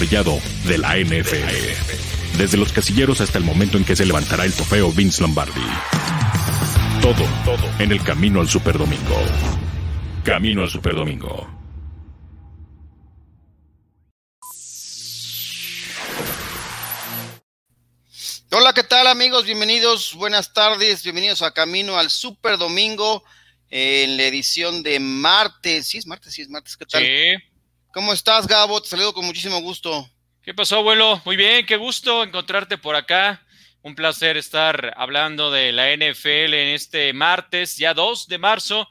emparrillado de la NFL. Desde los casilleros hasta el momento en que se levantará el trofeo Vince Lombardi. Todo, todo en el camino al Superdomingo. Camino al Superdomingo. Hola, ¿qué tal amigos? Bienvenidos, buenas tardes, bienvenidos a Camino al Super Domingo en la edición de martes. Sí, es martes, sí, es martes, ¿qué tal? Sí. ¿Cómo estás, Gabo? Te saludo con muchísimo gusto. ¿Qué pasó, abuelo? Muy bien, qué gusto encontrarte por acá. Un placer estar hablando de la NFL en este martes, ya 2 de marzo,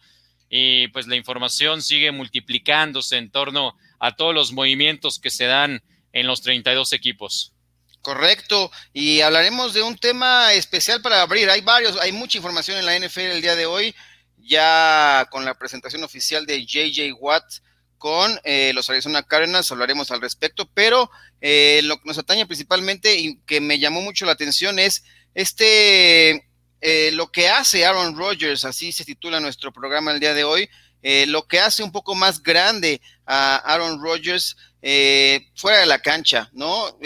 y pues la información sigue multiplicándose en torno a todos los movimientos que se dan en los 32 equipos. Correcto, y hablaremos de un tema especial para abrir. Hay varios, hay mucha información en la NFL el día de hoy, ya con la presentación oficial de JJ Watt con eh, los Arizona Cardinals, hablaremos al respecto, pero eh, lo que nos atañe principalmente y que me llamó mucho la atención es este, eh, lo que hace Aaron Rodgers, así se titula nuestro programa el día de hoy, eh, lo que hace un poco más grande a Aaron Rodgers eh, fuera de la cancha, ¿no?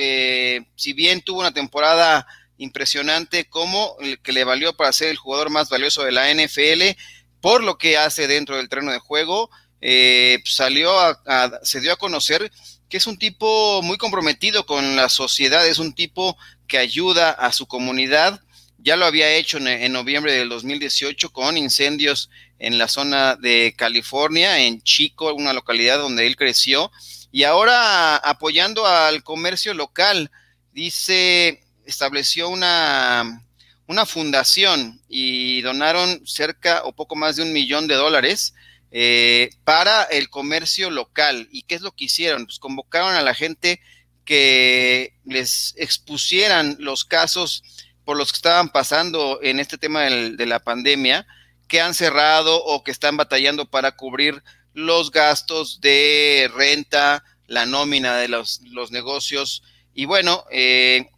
Si bien tuvo una temporada impresionante como el que le valió para ser el jugador más valioso de la NFL, por lo que hace dentro del terreno de juego, eh, salió a, se dio a conocer que es un tipo muy comprometido con la sociedad, es un tipo que ayuda a su comunidad. Ya lo había hecho en, en noviembre del 2018 con incendios en la zona de California, en Chico, una localidad donde él creció, y ahora apoyando al comercio local, dice, estableció una, una fundación y donaron cerca o poco más de un millón de dólares eh, para el comercio local. ¿Y qué es lo que hicieron? Pues convocaron a la gente que les expusieran los casos por los que estaban pasando en este tema de la pandemia, que han cerrado o que están batallando para cubrir los gastos de renta, la nómina de los, los negocios. Y bueno, eh,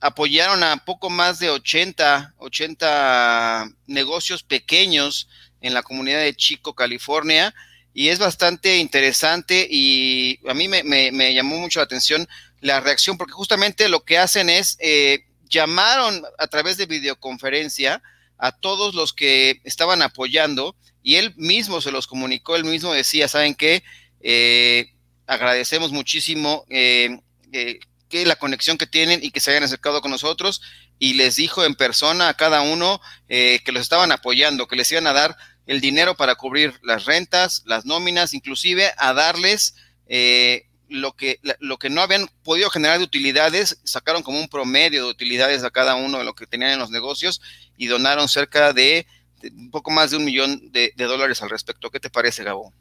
apoyaron a poco más de 80, 80 negocios pequeños en la comunidad de Chico, California, y es bastante interesante y a mí me, llamó mucho la atención la reacción, porque justamente lo que hacen es, eh, llamaron a través de videoconferencia a todos los que estaban apoyando y él mismo se los comunicó, él mismo decía, ¿saben qué? Eh, agradecemos muchísimo eh, eh, que la conexión que tienen y que se hayan acercado con nosotros y les dijo en persona a cada uno eh, que los estaban apoyando, que les iban a dar el dinero para cubrir las rentas, las nóminas, inclusive a darles eh, lo que, lo que no habían podido generar de utilidades, sacaron como un promedio de utilidades a cada uno de lo que tenían en los negocios y donaron cerca de, un poco más de un millón de, de dólares al respecto. ¿Qué te parece, Gabo?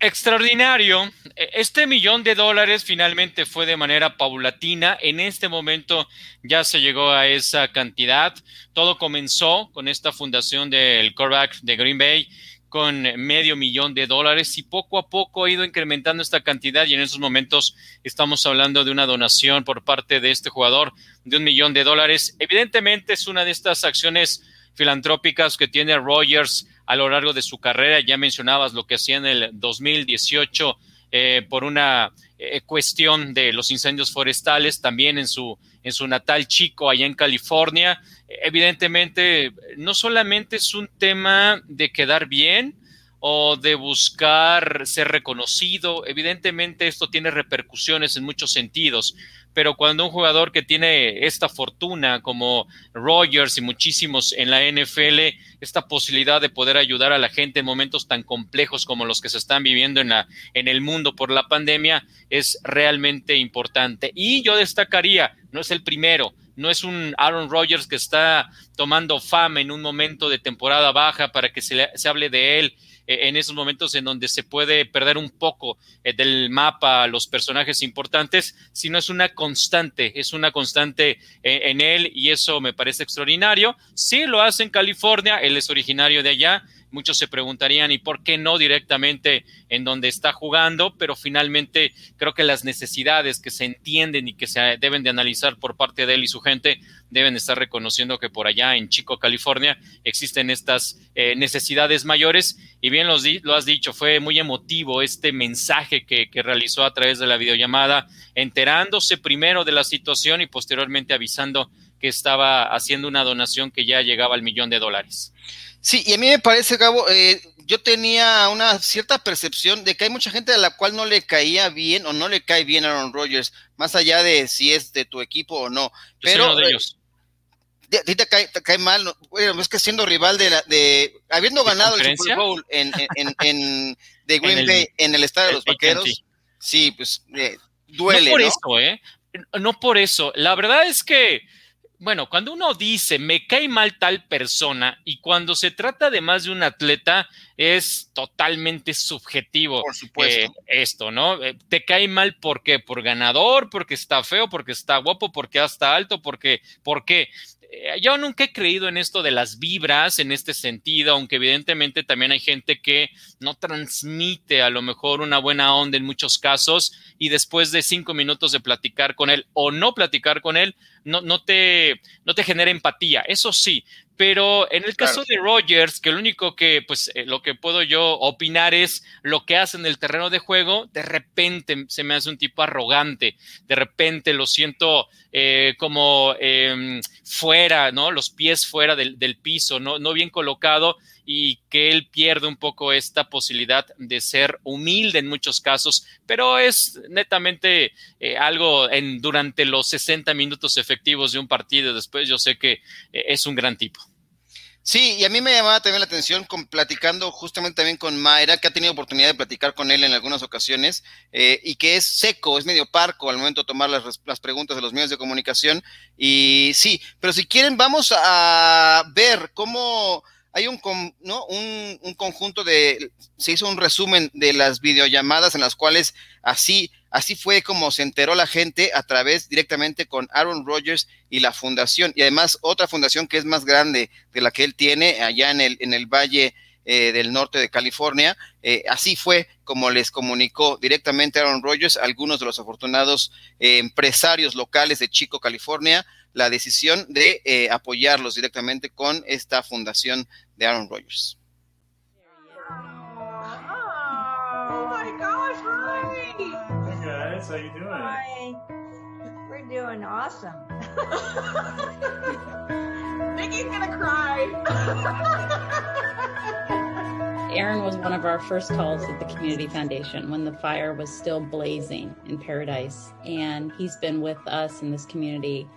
Extraordinario. Este millón de dólares finalmente fue de manera paulatina. En este momento ya se llegó a esa cantidad. Todo comenzó con esta fundación del quarterback de Green Bay con medio millón de dólares y poco a poco ha ido incrementando esta cantidad y en esos momentos estamos hablando de una donación por parte de este jugador de un millón de dólares. Evidentemente es una de estas acciones filantrópicas que tiene Rogers a lo largo de su carrera. Ya mencionabas lo que hacía en el 2018 eh, por una eh, cuestión de los incendios forestales, también en su, en su natal chico, allá en California. Evidentemente, no solamente es un tema de quedar bien, o de buscar ser reconocido. Evidentemente esto tiene repercusiones en muchos sentidos, pero cuando un jugador que tiene esta fortuna como Rogers y muchísimos en la NFL, esta posibilidad de poder ayudar a la gente en momentos tan complejos como los que se están viviendo en, la, en el mundo por la pandemia es realmente importante. Y yo destacaría, no es el primero, no es un Aaron Rodgers que está tomando fama en un momento de temporada baja para que se, se hable de él en esos momentos en donde se puede perder un poco eh, del mapa los personajes importantes, sino es una constante, es una constante eh, en él y eso me parece extraordinario. Sí lo hace en California, él es originario de allá, muchos se preguntarían, ¿y por qué no directamente en donde está jugando? Pero finalmente creo que las necesidades que se entienden y que se deben de analizar por parte de él y su gente deben estar reconociendo que por allá en Chico, California, existen estas eh, necesidades mayores. Y bien lo, has dicho, fue muy emotivo este mensaje que, que realizó a través de la videollamada, enterándose primero de la situación y posteriormente avisando que estaba haciendo una donación que ya llegaba al millón de dólares. Sí, y a mí me parece, Gabo, eh, yo tenía una cierta percepción de que hay mucha gente a la cual no le caía bien o no le cae bien a Aaron Rodgers, más allá de si es de tu equipo o no. Pero, de ellos a ti te cae, mal, bueno, es que siendo rival de, la, de habiendo ganado el Super Bowl en, en, en, de Green Bay en el estadio de los Vaqueros, sí, pues eh, duele. No por eso, ¿eh? No por eso. La verdad es que, bueno, cuando uno dice me cae mal tal persona y cuando se trata de más de un atleta es totalmente subjetivo. Por supuesto. Eh, esto, ¿no? Eh, te cae mal porque por ganador, porque está feo, porque está guapo, porque está alto, porque, ¿por qué? Eh, yo nunca he creído en esto de las vibras en este sentido, aunque evidentemente también hay gente que no transmite a lo mejor una buena onda en muchos casos y después de cinco minutos de platicar con él o no platicar con él, no, no, te, no te genera empatía. Eso sí, pero en el caso de Rogers, que lo único que, pues, eh, lo que puedo yo opinar es lo que hace en el terreno de juego, de repente se me hace un tipo arrogante, de repente lo siento eh, como em, fuera, ¿no? Los pies fuera del, del piso, ¿no? no bien colocado y que él pierde un poco esta posibilidad de ser humilde en muchos casos, pero es netamente eh, algo en, durante los 60 minutos efectivos de un partido. Después yo sé que eh, es un gran tipo. Sí, y a mí me llamaba también la atención con, platicando justamente también con Mayra, que ha tenido oportunidad de platicar con él en algunas ocasiones, eh, y que es seco, es medio parco al momento de tomar las, las, preguntas de los medios de comunicación. Y sí, pero si quieren, vamos a ver cómo hay un, ¿no? un, un, conjunto de, se hizo un resumen de las videollamadas en las cuales así, así fue como se enteró la gente a través directamente con Aaron Rodgers y la fundación, y además otra fundación que es más grande de la que él tiene allá en el, en el Valle eh, del norte de California. Eh, así fue como les comunicó directamente Aaron Rodgers, algunos de los afortunados eh, empresarios locales de Chico, California, la decisión de apoyarlos directamente con esta fundación de Aaron Rodgers. Oh hi. How you doing? Hi. We're doing awesome. Nikki's gonna cry. Aaron was one of our first calls at the Community Foundation when the fire was still blazing in Paradise. And he's been with us in this community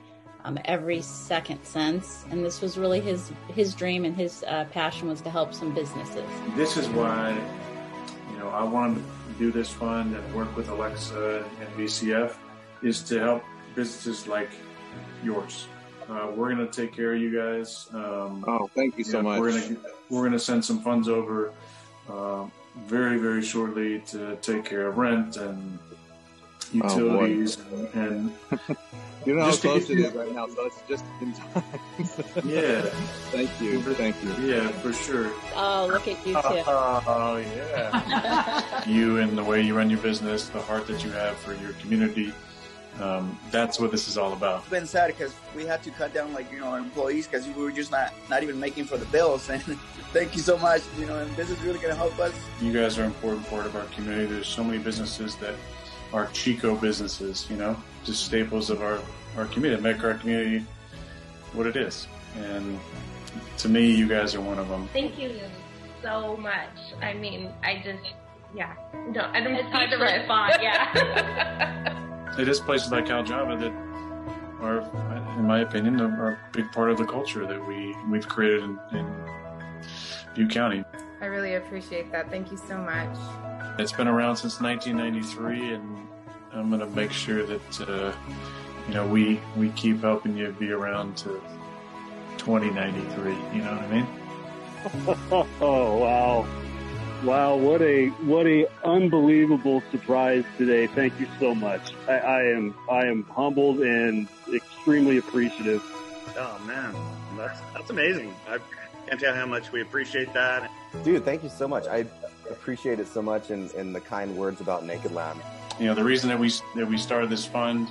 um, every second since. And this was really his his dream and his uh, passion was to help some businesses. This is why, you know, I wanted to do this fund and work with Alexa and VCF is to help businesses like yours. Uh, we're going to take care of you guys. Um, oh, thank you so much. We're going to we're going to send some funds over uh, very very shortly to take care of rent and utilities oh, and, and you know how close it is right now, so it's just in time. yeah. Thank you. Thank you. Yeah, for sure. Oh, look at you too. Oh, yeah. you and the way you run your business, the heart that you have for your community. Um, that's what this is all about. It's been sad because we had to cut down, like you know, our employees because we were just not not even making for the bills. And thank you so much. You know, and this is really going to help us. You guys are an important part of our community. There's so many businesses that are Chico businesses. You know, just staples of our our community, make our community what it is. And to me, you guys are one of them. Thank you so much. I mean, I just, yeah, no, I don't. It's hard to respond. Yeah. it is places like Aljava that are, in my opinion, are a big part of the culture that we we've created in, in Butte County. I really appreciate that. Thank you so much. It's been around since 1993, and I'm going to make sure that uh, you know we we keep helping you be around to 2093. You know what I mean? oh wow. Wow, what a what a unbelievable surprise today! Thank you so much. I, I am I am humbled and extremely appreciative. Oh man, that's that's amazing. I Can't tell how much we appreciate that. Dude, thank you so much. I appreciate it so much and, and the kind words about Naked Lamb. You know, the reason that we that we started this fund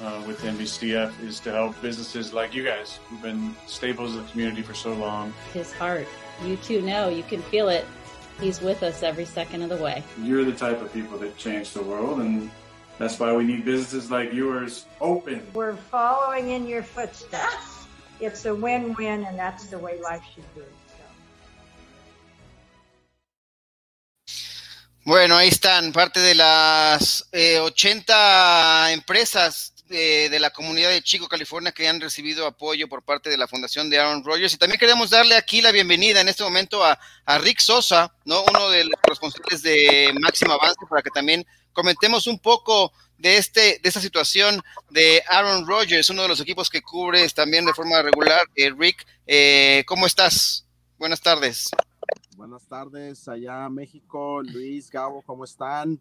uh, with NBCF is to help businesses like you guys who've been staples of the community for so long. His heart. You too know, you can feel it. He's with us every second of the way. You're the type of people that change the world, and that's why we need businesses like yours open. We're following in your footsteps. It's a win-win, and that's the way life should be. Bueno, ahí están parte de las eh, 80 empresas eh, de la comunidad de Chico, California, que han recibido apoyo por parte de la Fundación de Aaron Rodgers. Y también queremos darle aquí la bienvenida en este momento a, a Rick Sosa, ¿no? uno de los responsables de Máximo Avance, para que también comentemos un poco de, este, de esta situación de Aaron Rodgers, uno de los equipos que cubres también de forma regular. Eh, Rick, eh, ¿cómo estás? Buenas tardes. Buenas tardes allá México, Luis, Gabo, ¿cómo están?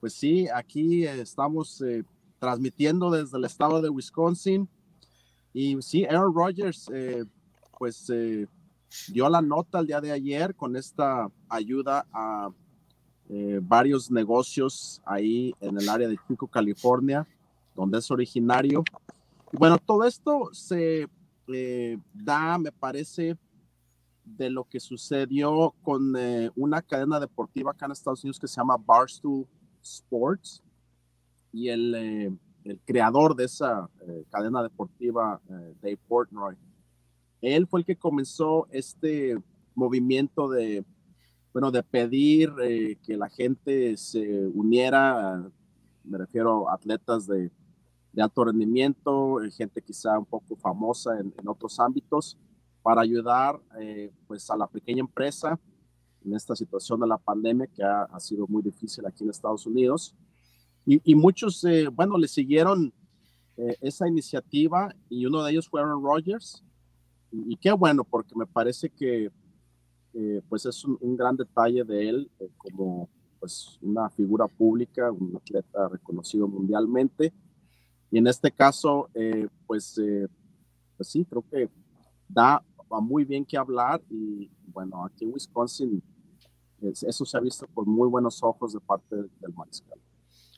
Pues sí, aquí estamos eh, transmitiendo desde el estado de Wisconsin y sí, Aaron Rodgers eh, pues eh, dio la nota el día de ayer con esta ayuda a eh, varios negocios ahí en el área de Chico, California, donde es originario. Y bueno, todo esto se eh, da, me parece, de lo que sucedió con eh, una cadena deportiva acá en Estados Unidos que se llama Barstool Sports. Y el, eh, el creador de esa eh, cadena deportiva, Dave Portnoy, él fue el que comenzó este movimiento de, bueno, de pedir que la gente se uniera, me refiero a atletas de, de alto rendimiento, gente quizá un poco famosa en otros ámbitos, para ayudar eh, pues a la pequeña empresa en esta situación de la pandemia que ha, ha sido muy difícil aquí en Estados Unidos. Y, y muchos, eh, bueno, le siguieron eh, esa iniciativa y uno de ellos fue Aaron Rodgers. Y, y qué bueno, porque me parece que eh, pues es un, un, gran detalle de él eh, como pues una figura pública, un atleta reconocido mundialmente. Y en este caso, eh, pues, pues sí, creo que da muy bien que hablar y bueno, aquí en Wisconsin eso se ha visto con muy buenos ojos de parte del mariscal.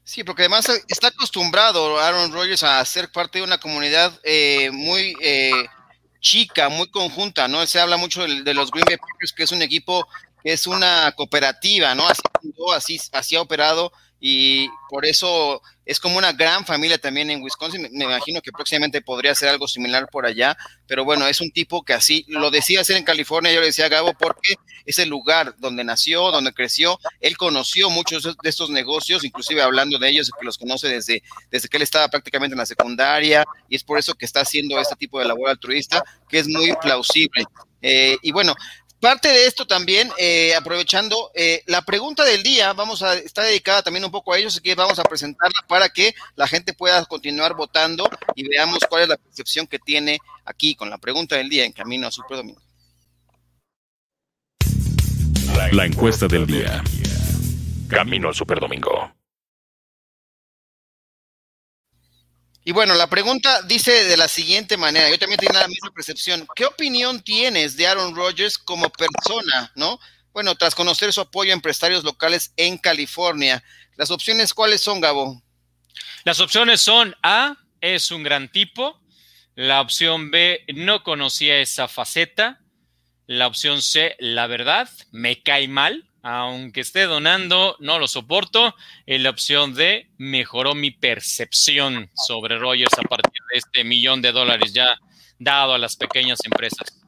Sí, porque además está acostumbrado Aaron Rodgers a ser parte de una comunidad eh, muy eh, chica, muy conjunta, ¿no? Se habla mucho de, de, los Green Bay Packers, que es un equipo que es una cooperativa, ¿no? Así, así ha operado y por eso es como una gran familia también en Wisconsin. Me imagino que próximamente podría ser algo similar por allá, pero bueno, es un tipo que así lo decía hacer en California, yo le decía a Gabo, porque es el lugar donde nació, donde creció. Él conoció muchos de estos negocios, inclusive hablando de ellos, que los conoce desde, desde que él estaba prácticamente en la secundaria, y es por eso que está haciendo este tipo de labor altruista, que es muy plausible. Eh, y bueno, Parte de esto también, eh, aprovechando eh, la pregunta del día, vamos a está dedicada también un poco a ellos, así que vamos a presentarla para que la gente pueda continuar votando y veamos cuál es la percepción que tiene aquí con la pregunta del día en camino a Super Domingo. La encuesta del día. Camino al Super Y bueno, la pregunta dice de la siguiente manera, yo también tengo la misma percepción. ¿Qué opinión tienes de Aaron Rodgers como persona, no? Bueno, tras conocer su apoyo a empresarios locales en California, las opciones cuáles son, Gabo? Las opciones son A, es un gran tipo. La opción B, no conocía esa faceta. La opción C, la verdad, me cae mal aunque esté donando, no lo soporto. En la opción D, mejoró mi percepción sobre Rogers a partir de este millón de dólares ya dado a las pequeñas empresas.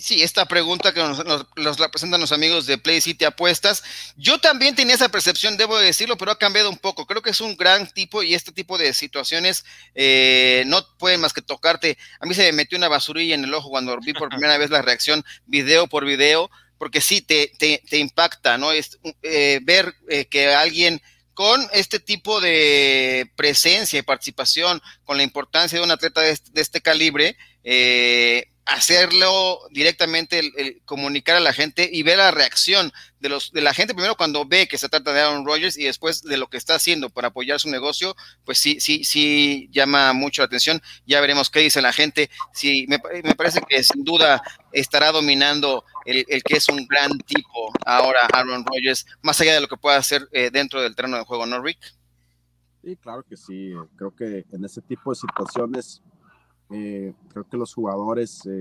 Sí, esta pregunta que nos, nos, nos, la presentan los amigos de Play City Apuestas. Yo también tenía esa percepción, debo decirlo, pero ha cambiado un poco. Creo que es un gran tipo y este tipo de situaciones eh, no pueden más que tocarte. A mí se me metió una basurilla en el ojo cuando vi por primera vez la reacción video por video porque sí te, te, te impacta, ¿no? Es, eh, ver eh, que alguien con este tipo de presencia y participación, con la importancia de un atleta de este, de este calibre, eh, hacerlo directamente, el, comunicar a la gente y ver la reacción de, los, de la gente, primero cuando ve que se trata de Aaron Rodgers y después de lo que está haciendo para apoyar su negocio, pues sí, sí, sí llama mucho la atención. Ya veremos qué dice la gente. Sí, me, me parece que sin duda estará dominando el, el, que es un gran tipo ahora Aaron Rodgers, más allá de lo que pueda hacer eh, dentro del terreno de juego, ¿no, Rick? Sí, claro que sí. Creo que en ese tipo de situaciones eh, creo que los jugadores, eh,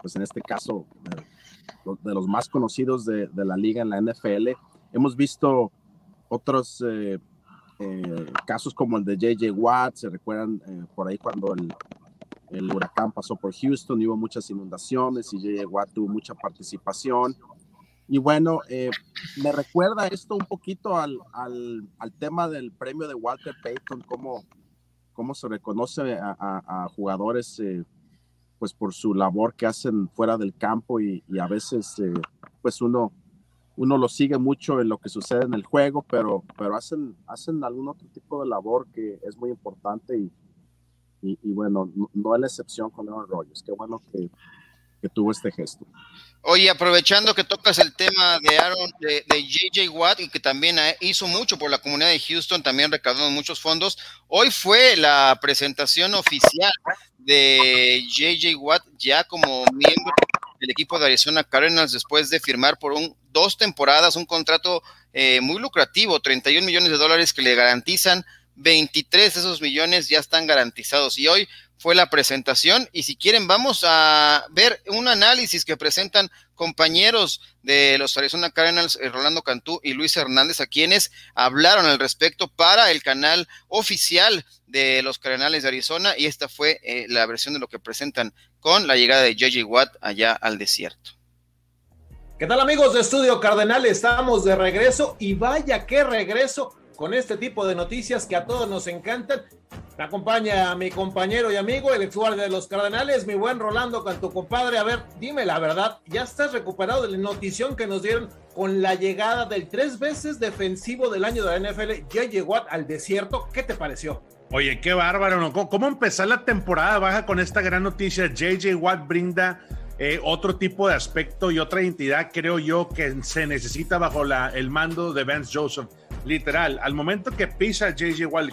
pues en este caso, eh, de los más conocidos de, de, la liga en la NFL, hemos visto otros casos como el de JJ Watt, se recuerdan por ahí cuando el, el, huracán pasó por Houston, hubo muchas inundaciones y JJ Watt tuvo mucha participación. Y bueno, me recuerda esto un poquito al, al, al tema del premio de Walter Payton, como cómo se reconoce a, jugadores eh, pues por su labor que hacen fuera del campo y, a veces eh, pues uno uno lo sigue mucho en lo que sucede en el juego, pero, pero hacen, hacen algún otro tipo de labor que es muy importante y, y, bueno, no, es la excepción con Aaron Rodgers. Qué bueno que, que tuvo este gesto. Oye, aprovechando que tocas el tema de Aaron, de, JJ Watt y que también hizo mucho por la comunidad de Houston, también recaudando muchos fondos, hoy fue la presentación oficial de JJ Watt ya como miembro del equipo de Arizona Cardinals después de firmar por un, dos temporadas un contrato eh, muy lucrativo, 31 millones de dólares que le garantizan 23 de esos millones ya están garantizados. Y hoy fue la presentación y si quieren vamos a ver un análisis que presentan compañeros de los Arizona Cardinals, eh, Rolando Cantú y Luis Hernández, a quienes hablaron al respecto para el canal oficial de los Cardenales de Arizona y esta fue eh, la versión de lo que presentan con la llegada de JJ Watt allá al desierto. ¿Qué tal amigos de Estudio Cardenal? Estamos de regreso y vaya qué regreso con este tipo de noticias que a todos nos encantan. Me acompaña mi compañero y amigo, el ex de los Cardenales, mi buen Rolando, con tu compadre. A ver, dime la verdad, ¿ya estás recuperado de la notición que nos dieron con la llegada del tres veces defensivo del año de la NFL, JJ Watt, al desierto? ¿Qué te pareció? Oye, qué bárbaro, ¿no? ¿Cómo empezar la temporada baja con esta gran noticia? JJ Watt brinda eh, otro tipo de aspecto y otra identidad, creo yo, que se necesita bajo el mando de Vance Joseph literal. Al momento que pisa JJ Watt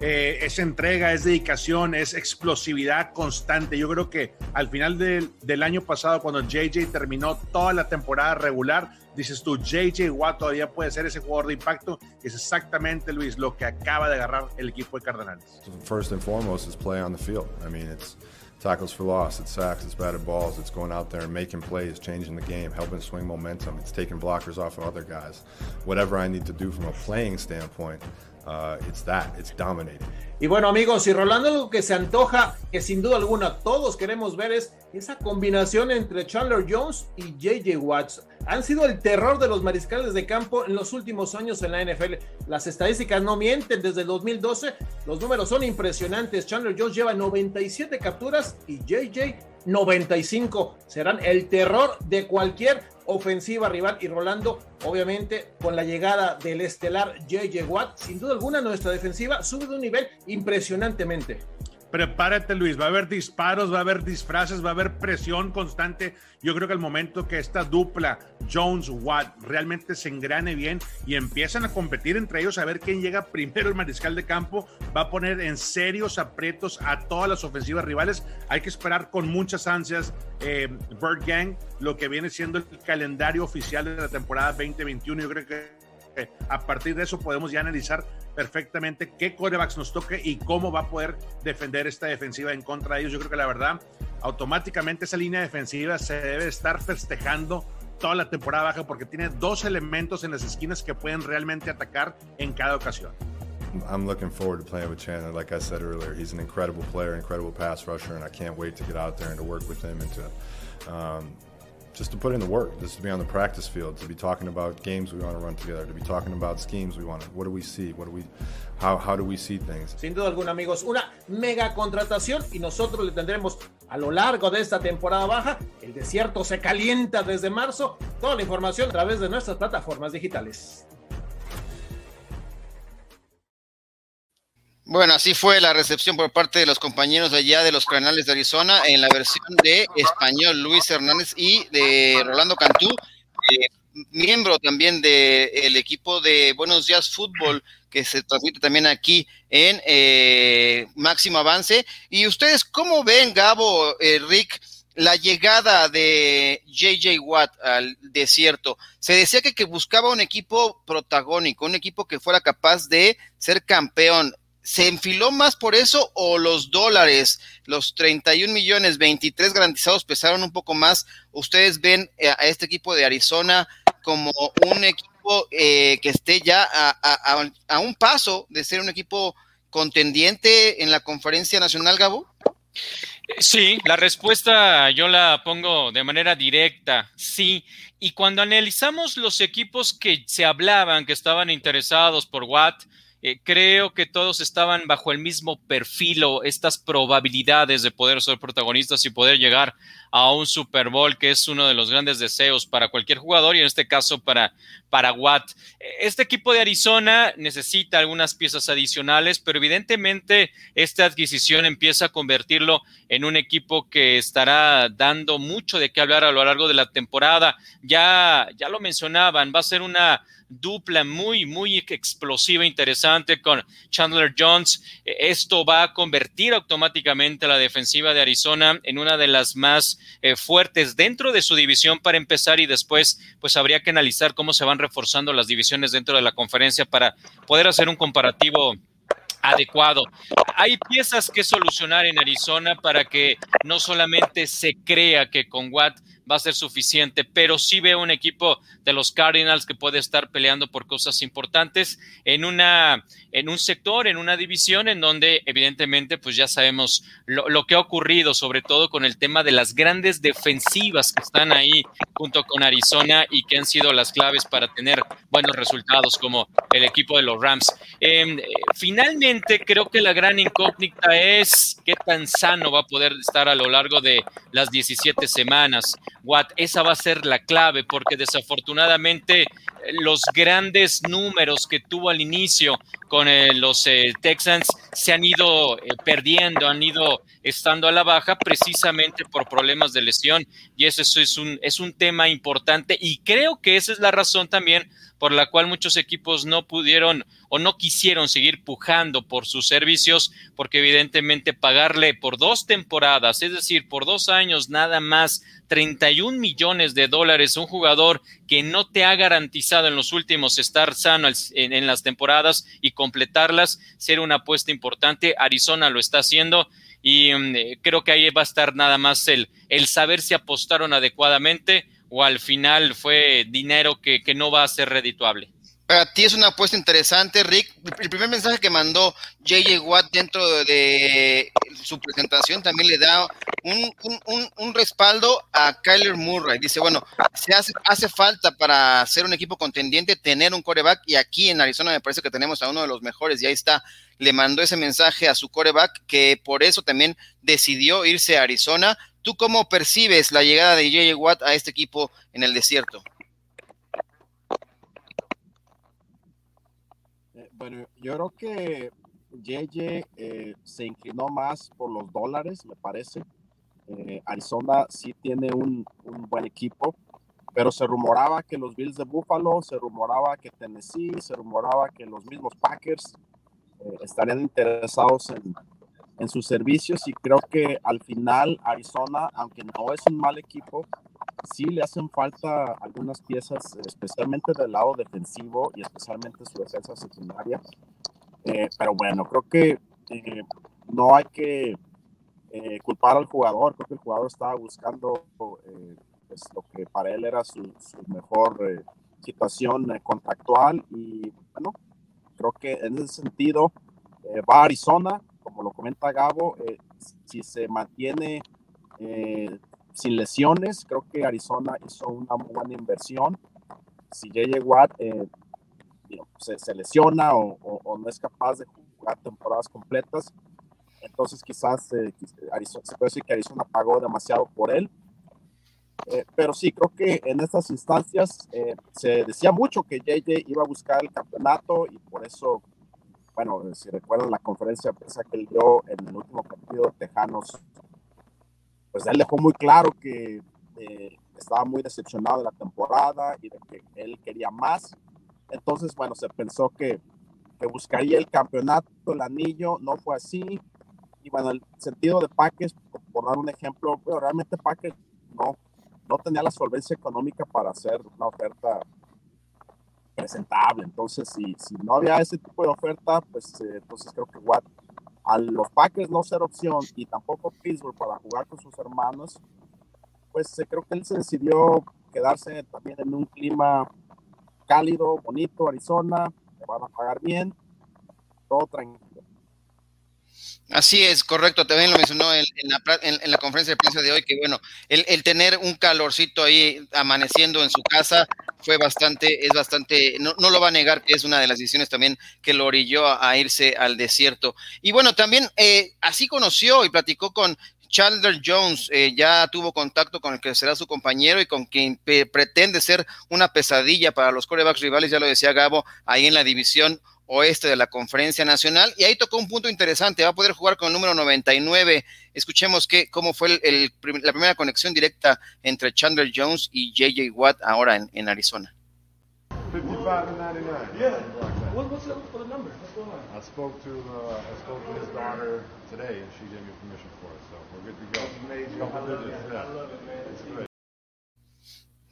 eh, es entrega, es dedicación, es explosividad constante. Yo creo que al final del, del, año pasado, cuando JJ terminó toda la temporada regular, dices tú, JJ Watt todavía puede ser ese jugador de impacto. Es exactamente, Luis, lo que acaba de agarrar el equipo de Cardenales. First and foremost is play on the field. I mean, it's tackles for loss, it's sacks, it's batted balls, it's going out there and making plays, changing the game, helping swing momentum, it's taking blockers off of other guys. Whatever I need to do from a playing standpoint, uh, it's that, it's dominating. Y bueno amigos, y Rolando lo que se antoja, que sin duda alguna todos queremos ver es esa combinación entre Chandler Jones y JJ Watts. Han sido el terror de los mariscales de campo en los últimos años en la NFL. Las estadísticas no mienten, desde el 2012 los números son impresionantes. Chandler Jones lleva 97 capturas y JJ 95. Serán el terror de cualquier ofensiva rival y Rolando, obviamente, con la llegada del estelar JJ Watt, sin duda alguna nuestra defensiva sube de un nivel impresionantemente. Prepárate, Luis. Va a haber disparos, va a haber disfraces, va a haber presión constante. Yo creo que el momento que esta dupla Jones-Watt realmente se engrane bien y empiezan a competir entre ellos a ver quién llega primero el mariscal de campo, va a poner en serios aprietos a todas las ofensivas rivales. Hay que esperar con muchas ansias, eh, Bird Gang, lo que viene siendo el calendario oficial de la temporada 2021. Yo creo que a partir de eso podemos ya analizar perfectamente qué corebacks nos toque y cómo va a poder defender esta defensiva en contra de ellos. Yo creo que la verdad, automáticamente esa línea defensiva se debe estar festejando toda la temporada baja porque tiene dos elementos en las esquinas que pueden realmente atacar en cada ocasión. I'm looking forward to playing with Chandler. Like I said earlier, he's an incredible player, incredible pass rusher, and I can't wait to get out there and to work with him and to um, just to put in the work, just to be on the practice field, to be talking about games we want to run together, to be talking about schemes we want to, what do we see, what do we, how, how do we see things. Sin duda alguna, amigos, una mega contratación y nosotros le tendremos a lo largo de esta temporada baja. El desierto se calienta desde marzo. Toda la información a través de nuestras plataformas digitales. Bueno, así fue la recepción por parte de los compañeros de allá de los Canales de Arizona en la versión de español Luis Hernández y de Rolando Cantú, eh, miembro también del equipo de Buenos Días Fútbol que se transmite también aquí en eh, Máximo Avance. ¿Y ustedes cómo ven, Gabo, eh, Rick, la llegada de JJ Watt al desierto? Se decía que, que buscaba un equipo protagónico, un equipo que fuera capaz de ser campeón. ¿Se enfiló más por eso o los dólares, los 31 millones, 23 garantizados pesaron un poco más? ¿Ustedes ven eh, a este equipo de Arizona como un equipo eh, que esté ya a, a, un paso de ser un equipo contendiente en la conferencia nacional, Gabo? Sí, la respuesta yo la pongo de manera directa, sí. Y cuando analizamos los equipos que se hablaban, que estaban interesados por Watt, eh, creo que todos estaban bajo el mismo perfil o estas probabilidades de poder ser protagonistas y poder llegar a un Super Bowl, que es uno de los grandes deseos para cualquier jugador y en este caso para, para Watt. Este equipo de Arizona necesita algunas piezas adicionales, pero evidentemente esta adquisición empieza a convertirlo en un equipo que estará dando mucho de qué hablar a lo largo de la temporada. Ya, ya lo mencionaban, va a ser una dupla muy, muy explosiva, interesante con Chandler Jones. Esto va a convertir automáticamente a la defensiva de Arizona en una de las más eh, fuertes dentro de su división para empezar y después pues habría que analizar cómo se van reforzando las divisiones dentro de la conferencia para poder hacer un comparativo adecuado. Hay piezas que solucionar en Arizona para que no solamente se crea que con Watt va a ser suficiente, pero sí veo un equipo de los Cardinals que puede estar peleando por cosas importantes en una en un sector, en una división en donde evidentemente pues ya sabemos lo, lo que ha ocurrido, sobre todo con el tema de las grandes defensivas que están ahí junto con Arizona y que han sido las claves para tener buenos resultados como el equipo de los Rams. Em, finalmente creo que la gran incógnita es qué tan sano va a poder estar a lo largo de las 17 semanas. Watt, esa va a ser la clave porque desafortunadamente los grandes números que tuvo al inicio con eh, los eh, Texans se han ido eh, perdiendo, han ido estando a la baja precisamente por problemas de lesión y eso es un, es un tema importante y creo que esa es la razón también por la cual muchos equipos no pudieron o no quisieron seguir pujando por sus servicios, porque evidentemente pagarle por dos temporadas, es decir, por dos años nada más 31 millones de dólares a un jugador que no te ha garantizado en los últimos estar sano en, las temporadas y completarlas, ser una apuesta importante. Arizona lo está haciendo y mm, eh, creo que ahí va a estar nada más el, el saber si apostaron adecuadamente o al final fue dinero que, que no va a ser redituable? Para ti es una apuesta interesante, Rick. El primer mensaje que mandó JJ Watt dentro de su presentación también le da un, un, un, respaldo a Kyler Murray. Dice, bueno, se hace, hace falta para ser un equipo contendiente tener un coreback y aquí en Arizona me parece que tenemos a uno de los mejores y ahí está. Le mandó ese mensaje a su coreback que por eso también decidió irse a Arizona ¿Tú cómo percibes la llegada de JJ Watt a este equipo en el desierto? Eh, bueno, yo creo que JJ eh, se inclinó más por los dólares, me parece. Eh, Arizona sí tiene un, buen equipo, pero se rumoraba que los Bills de Buffalo, se rumoraba que Tennessee, se rumoraba que los mismos Packers estarían interesados en, en sus servicios y creo que al final Arizona, aunque no es un mal equipo, sí le hacen falta algunas piezas, especialmente del lado defensivo y especialmente su defensa secundaria. Eh, pero bueno, creo que eh, no hay que eh, culpar al jugador, creo que el jugador estaba buscando pues, lo que para él era su, su mejor situación contractual y bueno, creo que en ese sentido va a Arizona, como lo comenta Gabo, eh, si se mantiene eh, sin lesiones, creo que Arizona hizo una buena inversión. Si JJ Watt eh, se, lesiona o, no es capaz de jugar temporadas completas, entonces quizás Arizona, se puede decir que Arizona pagó demasiado por él. pero sí, creo que en estas instancias se decía mucho que JJ iba a buscar el campeonato y por eso bueno, si recuerdan la conferencia que él dio en el último partido de Tejanos, pues él dejó muy claro que eh, estaba muy decepcionado de la temporada y de que él quería más. Entonces, bueno, se pensó que, que buscaría el campeonato, el anillo, no fue así. Y bueno, el sentido de Paques, por, dar un ejemplo, bueno, realmente Paques no, no tenía la solvencia económica para hacer una oferta presentable. Entonces, si, si no había ese tipo de oferta, pues eh, entonces creo que Watt, a los Packers no ser opción y tampoco Pittsburgh para jugar con sus hermanos, pues eh, creo que él se decidió quedarse también en un clima cálido, bonito, Arizona, le van a pagar bien, todo tranquilo. Así es, correcto. También lo mencionó en, la, en, la, conferencia de prensa de hoy, que bueno, el, el, tener un calorcito ahí amaneciendo en su casa fue bastante, es bastante, no, no, lo va a negar que es una de las decisiones también que lo orilló a, irse al desierto. Y bueno, también eh, así conoció y platicó con Chandler Jones, eh, ya tuvo contacto con el que será su compañero y con quien pretende ser una pesadilla para los corebacks rivales, ya lo decía Gabo, ahí en la división oeste de la Conferencia Nacional. Y ahí tocó un punto interesante, va a poder jugar con el número 99. Escuchemos que, cómo fue el, la primera conexión directa entre Chandler Jones y JJ Watt ahora en, en Arizona. 55 and 99. Yeah. What, what's up for the number? What's going on? I spoke to uh, I spoke to his daughter today, and she gave me permission for it. So we're good to go. Amazing. I love, it, yeah. I love it, man. It's great.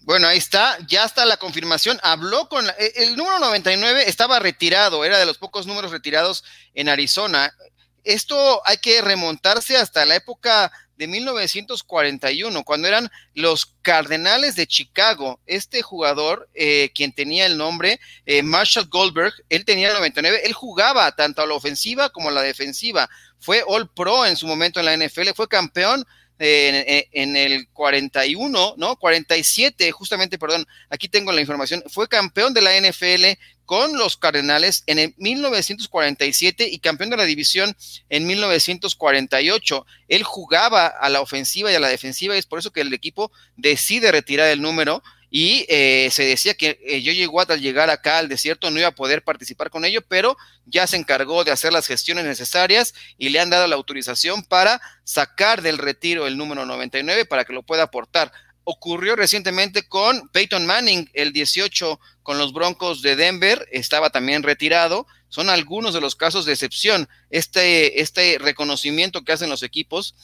Bueno, ahí está, ya está la confirmación. Habló con e, el número 99, estaba retirado, era de los pocos números retirados en Arizona. Esto hay que remontarse hasta la época de 1941, cuando eran los Cardenales de Chicago. Este jugador, eh, quien tenía el nombre eh, Marshall Goldberg, él tenía el 99, él jugaba tanto a la ofensiva como a la defensiva. Fue All Pro en su momento en la NFL, fue campeón en, el 41, ¿no? 47, justamente, perdón, aquí tengo la información, fue campeón de la NFL con los Cardenales en el 1947 y campeón de la división en 1948. Él jugaba a la ofensiva y a la defensiva y es por eso que el equipo decide retirar el número y eh, se decía que eh, Watt al llegar acá al desierto no iba a poder participar con ello, pero ya se encargó de hacer las gestiones necesarias y le han dado la autorización para sacar del retiro el número 99 para que lo pueda aportar. Ocurrió recientemente con Peyton Manning, el 18 con los Broncos de Denver, estaba también retirado. Son algunos de los casos de excepción. Este, este reconocimiento que hacen los equipos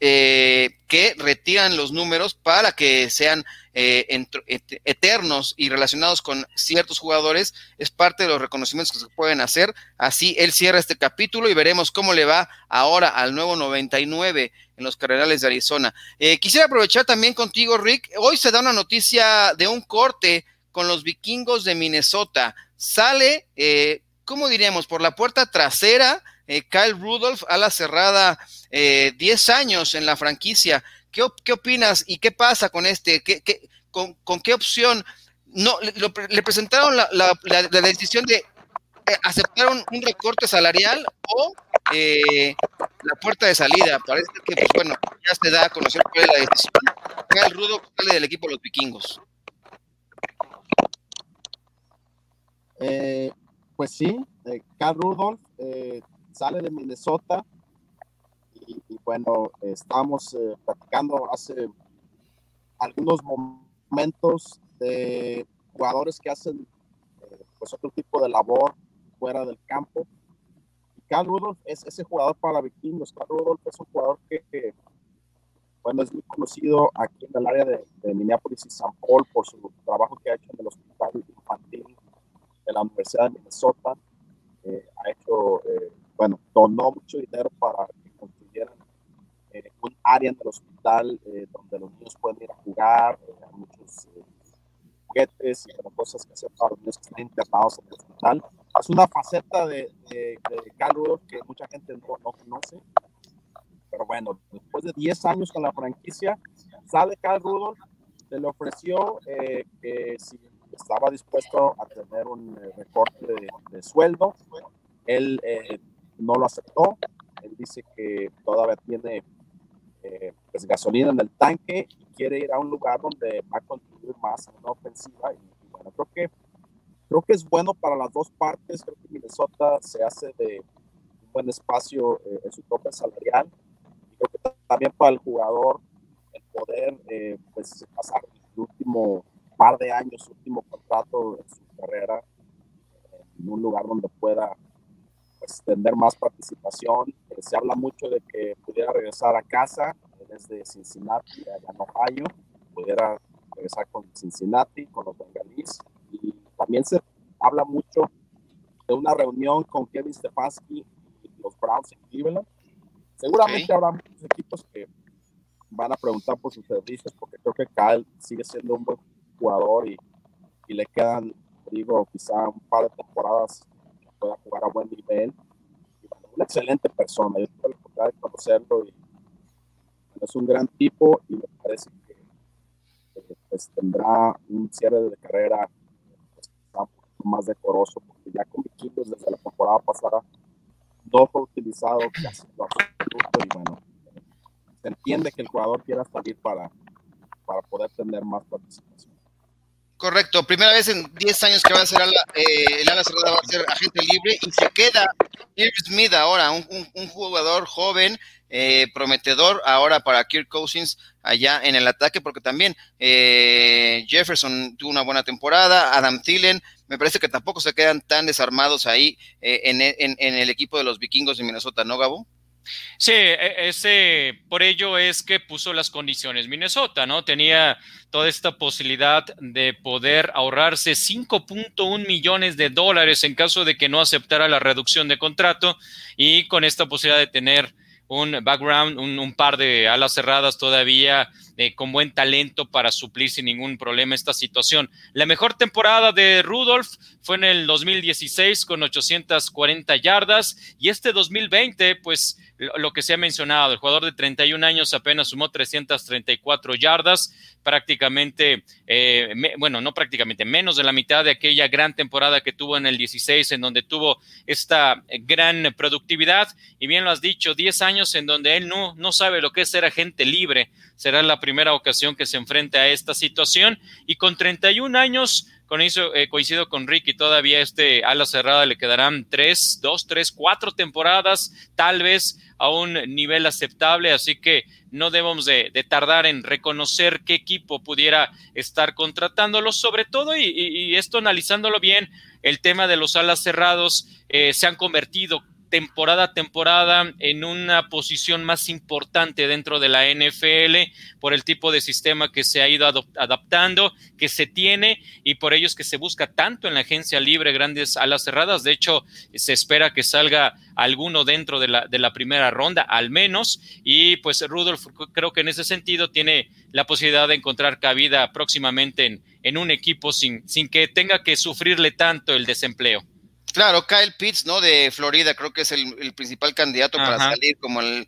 eh, que retiran los números para que sean eh, eternos y relacionados con ciertos jugadores, es parte de los reconocimientos que se pueden hacer. Así él cierra este capítulo y veremos cómo le va ahora al nuevo 99 en los Cardenales de Arizona. Eh, quisiera aprovechar también contigo, Rick. Hoy se da una noticia de un corte con los vikingos de Minnesota. Sale, ¿cómo diríamos? Por la puerta trasera eh, Kyle Rudolph a la cerrada 10 eh, años en la franquicia. ¿Qué, ¿Qué, opinas y qué pasa con este? ¿Qué, con, qué opción? No, le, presentaron la, decisión de eh, aceptar un, recorte salarial o la puerta de salida. Parece que, pues bueno, ya se da a conocer cuál es la decisión. Kyle Rudolph sale del equipo de los vikingos. pues sí, Kyle Rudolph sale de Minnesota y, bueno, estamos eh, platicando hace algunos momentos de jugadores que hacen eh, pues otro tipo de labor fuera del campo. Y Carl Rudolph es ese jugador para vikingos. Carl Rudolph es un jugador que, bueno, es muy conocido aquí en el área de, de, Minneapolis y San Paul por su trabajo que ha hecho en el hospital infantil de la Universidad de Minnesota. Eh, ha hecho bueno, donó mucho dinero para que construyeran eh, un área en el hospital eh, donde los niños pueden ir a jugar, eh, muchos juguetes y cosas que hacer para los niños que están internados en el hospital. Es una faceta de, de, de que mucha gente no, no, conoce. Pero bueno, después de 10 años con la franquicia, sale Carl Rudolph, se le ofreció que si estaba dispuesto a tener un recorte de, de sueldo, él no lo aceptó. Él dice que todavía tiene eh, pues, gasolina en el tanque y quiere ir a un lugar donde va a contribuir más en una ofensiva. Y, bueno, creo que creo que es bueno para las dos partes. Creo que Minnesota se hace de un buen espacio eh, en su tope salarial. Y creo que también para el jugador el poder eh, pues, pasar el último par de años, su último contrato en su carrera en un lugar donde pueda tener más participación. Eh, se habla mucho de que pudiera regresar a casa desde Cincinnati, en Ohio, pudiera regresar con Cincinnati, con los bengalíes. Y también se habla mucho de una reunión con Kevin Stefanski y los Browns en Cleveland. Seguramente habrá muchos equipos que van a preguntar por sus servicios, porque creo que Kyle sigue siendo un buen jugador y, y le quedan, digo, quizá un par de temporadas pueda jugar a buen nivel. Y bueno, una excelente persona, yo tuve la oportunidad de conocerlo y es un gran tipo y me parece que, pues, tendrá un cierre de carrera pues, más decoroso, porque ya con Vikingos desde la temporada pasada no fue utilizado absoluto y bueno, se entiende que el jugador quiera salir para, para poder tener más participación. Correcto, primera vez en 10 años que va a ser eh, el ala va a ser agente libre y se queda Irv Smith ahora, un, un, jugador joven, eh, prometedor ahora para Kirk Cousins allá en el ataque, porque también eh, Jefferson tuvo una buena temporada, Adam Thielen, me parece que tampoco se quedan tan desarmados ahí en, en, en, el equipo de los vikingos de Minnesota, ¿no, Gabo? Sí, e, ese, por ello es que puso las condiciones Minnesota, ¿no? Tenía toda esta posibilidad de poder ahorrarse 5.1 millones de dólares en caso de que no aceptara la reducción de contrato y con esta posibilidad de tener un background, un, par de alas cerradas todavía eh, con buen talento para suplir sin ningún problema esta situación. La mejor temporada de Rudolph fue en el 2016 con 840 yardas y este 2020 pues lo que se ha mencionado, el jugador de 31 años apenas sumó 334 yardas, prácticamente, eh, bueno, no prácticamente, menos de la mitad de aquella gran temporada que tuvo en el 16, en donde tuvo esta gran productividad. Y bien lo has dicho, 10 años en donde él no, no sabe lo que es ser agente libre. Será la primera ocasión que se enfrente a esta situación. Y con 31 años, con eso eh, coincido con Ricky, todavía este ala cerrada le quedarán tres, dos, tres, cuatro temporadas, tal vez a un nivel aceptable, así que no debemos de, tardar en reconocer qué equipo pudiera estar contratándolo, sobre todo, y, esto analizándolo bien, el tema de los alas cerrados eh, se han convertido temporada a temporada en una posición más importante dentro de la NFL por el tipo de sistema que se ha ido adaptando, que se tiene y por ello es que se busca tanto en la agencia libre grandes alas cerradas. De hecho, se espera que salga alguno dentro de la, de la primera ronda, al menos. Y pues Rudolf creo que en ese sentido tiene la posibilidad de encontrar cabida próximamente en, en un equipo sin, sin que tenga que sufrirle tanto el desempleo. Claro, Kyle Pitts, ¿no? De Florida, creo que es el, principal candidato para salir como el,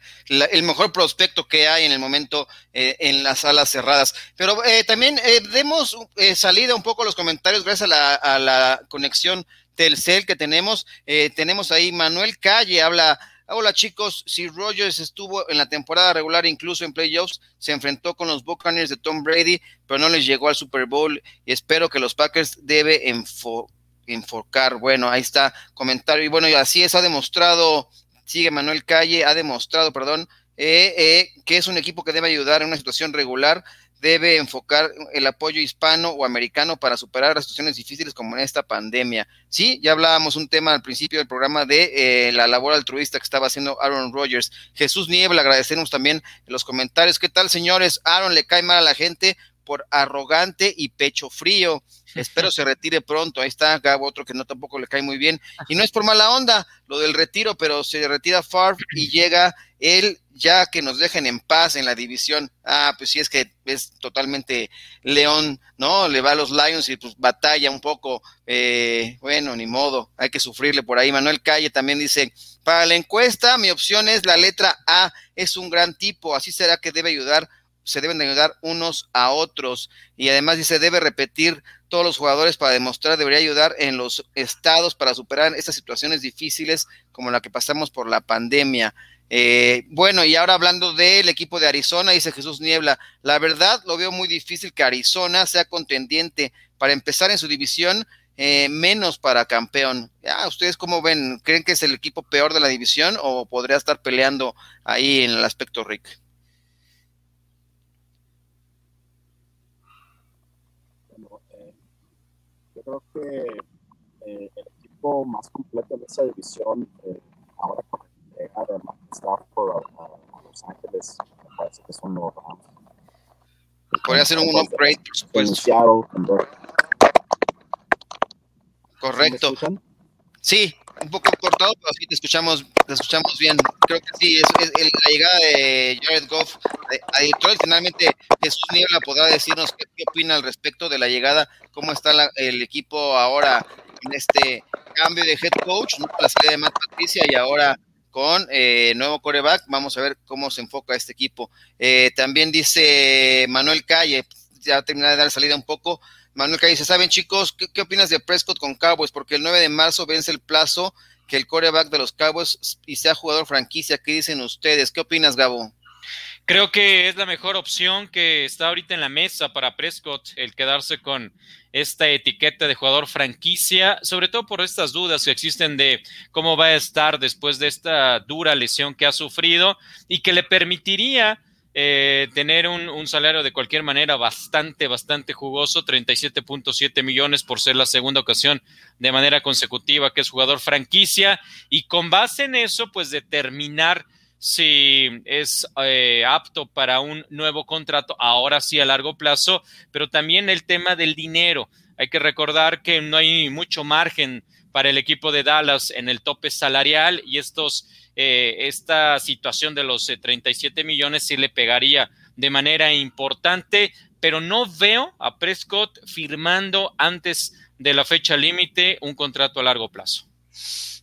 mejor prospecto que hay en el momento eh, en las salas cerradas. Pero eh, también eh, demos eh, salida un poco a los comentarios gracias a la, a la conexión Telcel que tenemos. tenemos ahí Manuel Calle, habla. Hola chicos, si Rogers estuvo en la temporada regular, incluso en playoffs, se enfrentó con los Buccaneers de Tom Brady, pero no les llegó al Super Bowl y espero que los Packers debe enfocar enfocar. Bueno, ahí está comentario. Y bueno, y así es, ha demostrado, sigue Manuel Calle, ha demostrado, perdón, eh, eh, que es un equipo que debe ayudar en una situación regular, debe enfocar el apoyo hispano o americano para superar las situaciones difíciles como en esta pandemia. Sí, ya hablábamos un tema al principio del programa de eh, la labor altruista que estaba haciendo Aaron Rodgers. Jesús Niebla, agradecemos también los comentarios. ¿Qué tal, señores? Aaron le cae mal a la gente por arrogante y pecho frío. Espero se retire pronto. Ahí está Gabo, otro que no tampoco le cae muy bien. Y no es por mala onda lo del retiro, pero se retira Favre y llega él ya que nos dejen en paz en la división. Ah, pues sí es que es totalmente León, ¿no? Le va a los Lions y pues batalla un poco. Eh, bueno, ni modo, hay que sufrirle por ahí. Manuel Calle también dice, para la encuesta mi opción es la letra A, es un gran tipo, así será que debe ayudar se deben de ayudar unos a otros y además dice debe repetir todos los jugadores para demostrar debería ayudar en los estados para superar estas situaciones difíciles como la que pasamos por la pandemia. Eh, bueno, y ahora hablando del equipo de Arizona, dice Jesús Niebla, la verdad lo veo muy difícil que Arizona sea contendiente para empezar en su división. eh, menos para campeón. Ya, ¿Ustedes cómo ven? ¿Creen que es el equipo peor de la división o podría estar peleando ahí en el aspecto Rick? Bueno, eh, yo creo que eh, el equipo más completo de esa división, eh, ahora con la entrega de Stafford a, a Los Ángeles, me parece que son los Rams. Podría ser un upgrade, por En supuesto. En. Correcto. Sí, un poco cortado, pero sí te escuchamos, te escuchamos bien. Creo que sí, es, es- la llegada de Jared Goff a Detroit. Finalmente, Jesús Niebla podrá decirnos qué, qué opina al respecto de la llegada, cómo está la- el equipo ahora en este cambio de head coach, ¿no? la salida de Matt Patricia y ahora con eh, nuevo coreback. Vamos a ver cómo se enfoca este equipo. Eh, también dice Manuel Calle, ya terminar de dar salida un poco. Manuel Calle dice, ¿saben chicos qué, qué opinas de Prescott con Cowboys? Porque el 9 de marzo vence el plazo que el coreback de los Cowboys y sea jugador franquicia. ¿Qué dicen ustedes? ¿Qué opinas, Gabo? Creo que es la mejor opción que está ahorita en la mesa para Prescott el quedarse con esta etiqueta de jugador franquicia, sobre todo por estas dudas que existen de cómo va a estar después de esta dura lesión que ha sufrido y que le permitiría eh, tener un, salario de cualquier manera bastante, bastante jugoso, 37.7 millones por ser la segunda ocasión de manera consecutiva que es jugador franquicia y con base en eso, pues determinar si es eh, apto para un nuevo contrato, ahora sí a largo plazo, pero también el tema del dinero. Hay que recordar que no hay mucho margen para el equipo de Dallas en el tope salarial y estos, eh, esta situación de los eh, 37 millones sí le pegaría de manera importante, pero no veo a Prescott firmando antes de la fecha límite un contrato a largo plazo.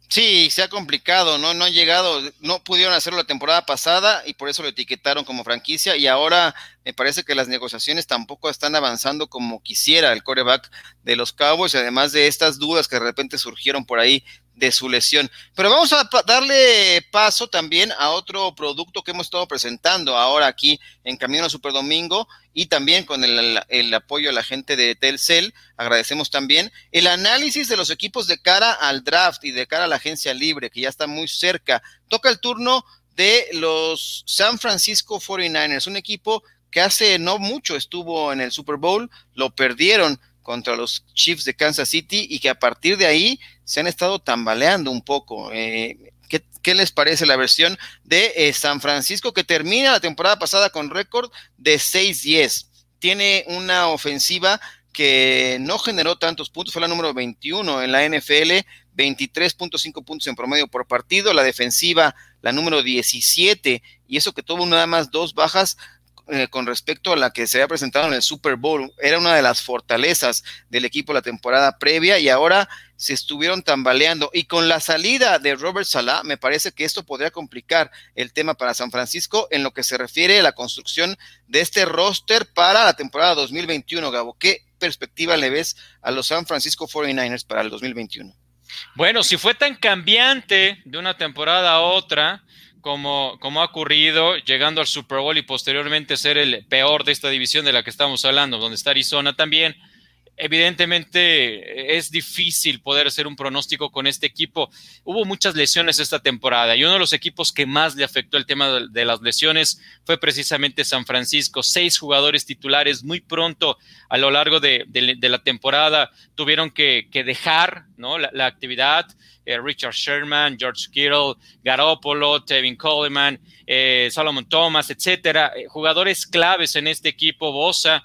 Sí, se ha complicado, ¿no? No han llegado, no pudieron hacerlo la temporada pasada y por eso lo etiquetaron como franquicia y ahora me parece que las negociaciones tampoco están avanzando como quisiera el coreback de los Cowboys, además de estas dudas que de repente surgieron por ahí de su lesión. Pero vamos a darle paso también a otro producto que hemos estado presentando ahora aquí en Camino a Super Domingo y también con el, el apoyo a la gente de Telcel. Agradecemos también el análisis de los equipos de cara al draft y de cara a la agencia libre, que ya está muy cerca. Toca el turno de los San Francisco 49ers, un equipo que hace no mucho estuvo en el Super Bowl, lo perdieron contra los Chiefs de Kansas City y que a partir de ahí se han estado tambaleando un poco. Eh, ¿qué, les parece la versión de eh, San Francisco que termina la temporada pasada con récord de 6-10? Tiene una ofensiva que no generó tantos puntos, fue la número 21 en la NFL, 23.5 puntos en promedio por partido, la defensiva la número 17 y eso que tuvo nada más dos bajas eh, con respecto a la que se había presentado en el Super Bowl. Era una de las fortalezas del equipo la temporada previa y ahora se estuvieron tambaleando. Y con la salida de Robert Salah, me parece que esto podría complicar el tema para San Francisco en lo que se refiere a la construcción de este roster para la temporada 2021. Gabo, ¿qué perspectiva le ves a los San Francisco 49ers para el 2021? Bueno, si fue tan cambiante de una temporada a otra, como, como ha ocurrido, llegando al Super Bowl y posteriormente ser el peor de esta división de la que estamos hablando, donde está Arizona también, evidentemente es difícil poder hacer un pronóstico con este equipo. Hubo muchas lesiones esta temporada y uno de los equipos que más le afectó el tema de, las lesiones fue precisamente San Francisco. Seis jugadores titulares muy pronto a lo largo de, la temporada tuvieron que, dejar la actividad. Eh, Richard Sherman, George Kittle, Garoppolo, Tevin Coleman, eh, Solomon Thomas, etcétera, eh, jugadores claves en este equipo, Bosa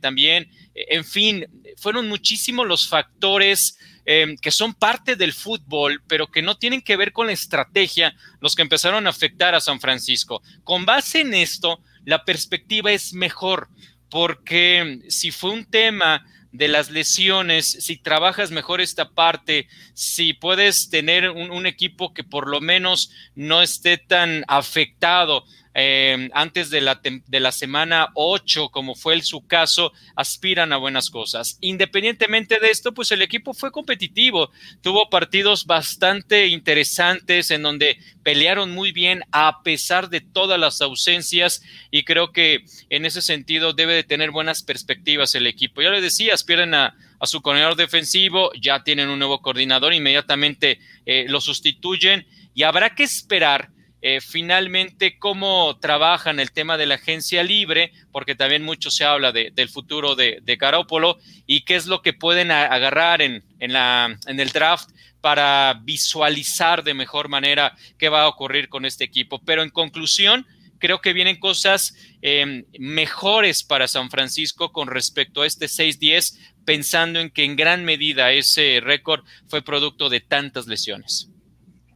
también, en fin, fueron muchísimos los factores eh, que son parte del fútbol, pero que no tienen que ver con la estrategia, los que empezaron a afectar a San Francisco. Con base en esto, la perspectiva es mejor, porque si fue un tema de las lesiones, si trabajas mejor esta parte, si puedes tener un, equipo que por lo menos no esté tan afectado eh, antes de la, de la semana 8, como fue el, su caso, aspiran a buenas cosas. Independientemente de esto, pues el equipo fue competitivo, tuvo partidos bastante interesantes en donde pelearon muy bien a pesar de todas las ausencias y creo que en ese sentido debe de tener buenas perspectivas el equipo. Ya le decía, aspiran a, a su coordinador defensivo, ya tienen un nuevo coordinador, inmediatamente eh, lo sustituyen y habrá que esperar eh, finalmente cómo trabajan el tema de la agencia libre, porque también mucho se habla de, del futuro de, de y qué es lo que pueden agarrar en, el draft para visualizar de mejor manera qué va a ocurrir con este equipo. Pero en conclusión, creo que vienen cosas eh, mejores para San Francisco con respecto a este 6-10, pensando en que en gran medida ese récord fue producto de tantas lesiones.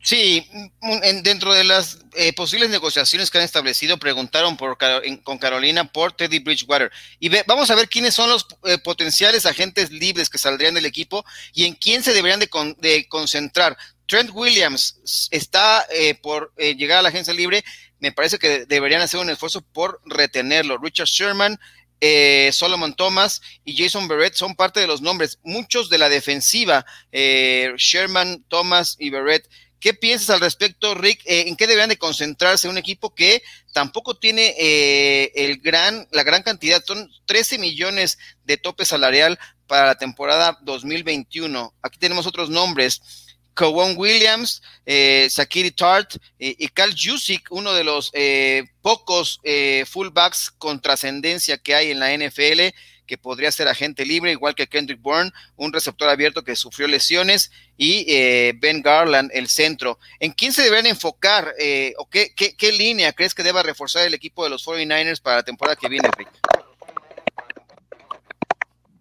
Sí, en, dentro de las eh, posibles negociaciones que han establecido, preguntaron por, con Carolina por Teddy Bridgewater. Y ve, vamos a ver quiénes son los eh, potenciales agentes libres que saldrían del equipo y en quién se deberían de, con, de concentrar. Trent Williams está eh, por eh, llegar a la agencia libre. Me parece que deberían hacer un esfuerzo por retenerlo. Richard Sherman, eh, Solomon Thomas y Jason Barrett son parte de los nombres. Muchos de la defensiva, eh, Sherman, Thomas y Barrett ¿Qué piensas al respecto, Rick? Eh, ¿En qué deberían de concentrarse un equipo que tampoco tiene eh, el gran, la gran cantidad? Son 13 millones de tope salarial para la temporada 2021. Aquí tenemos otros nombres. Kawon Williams, eh, Sakiri Tart eh, y Cal Jusic, uno de los eh, pocos eh, fullbacks con trascendencia que hay en la NFL que podría ser agente libre, igual que Kendrick Bourne, un receptor abierto que sufrió lesiones, y eh, Ben Garland, el centro. ¿En quién se deberían enfocar eh, o qué, qué, qué, línea crees que deba reforzar el equipo de los 49ers para la temporada que viene, Rick?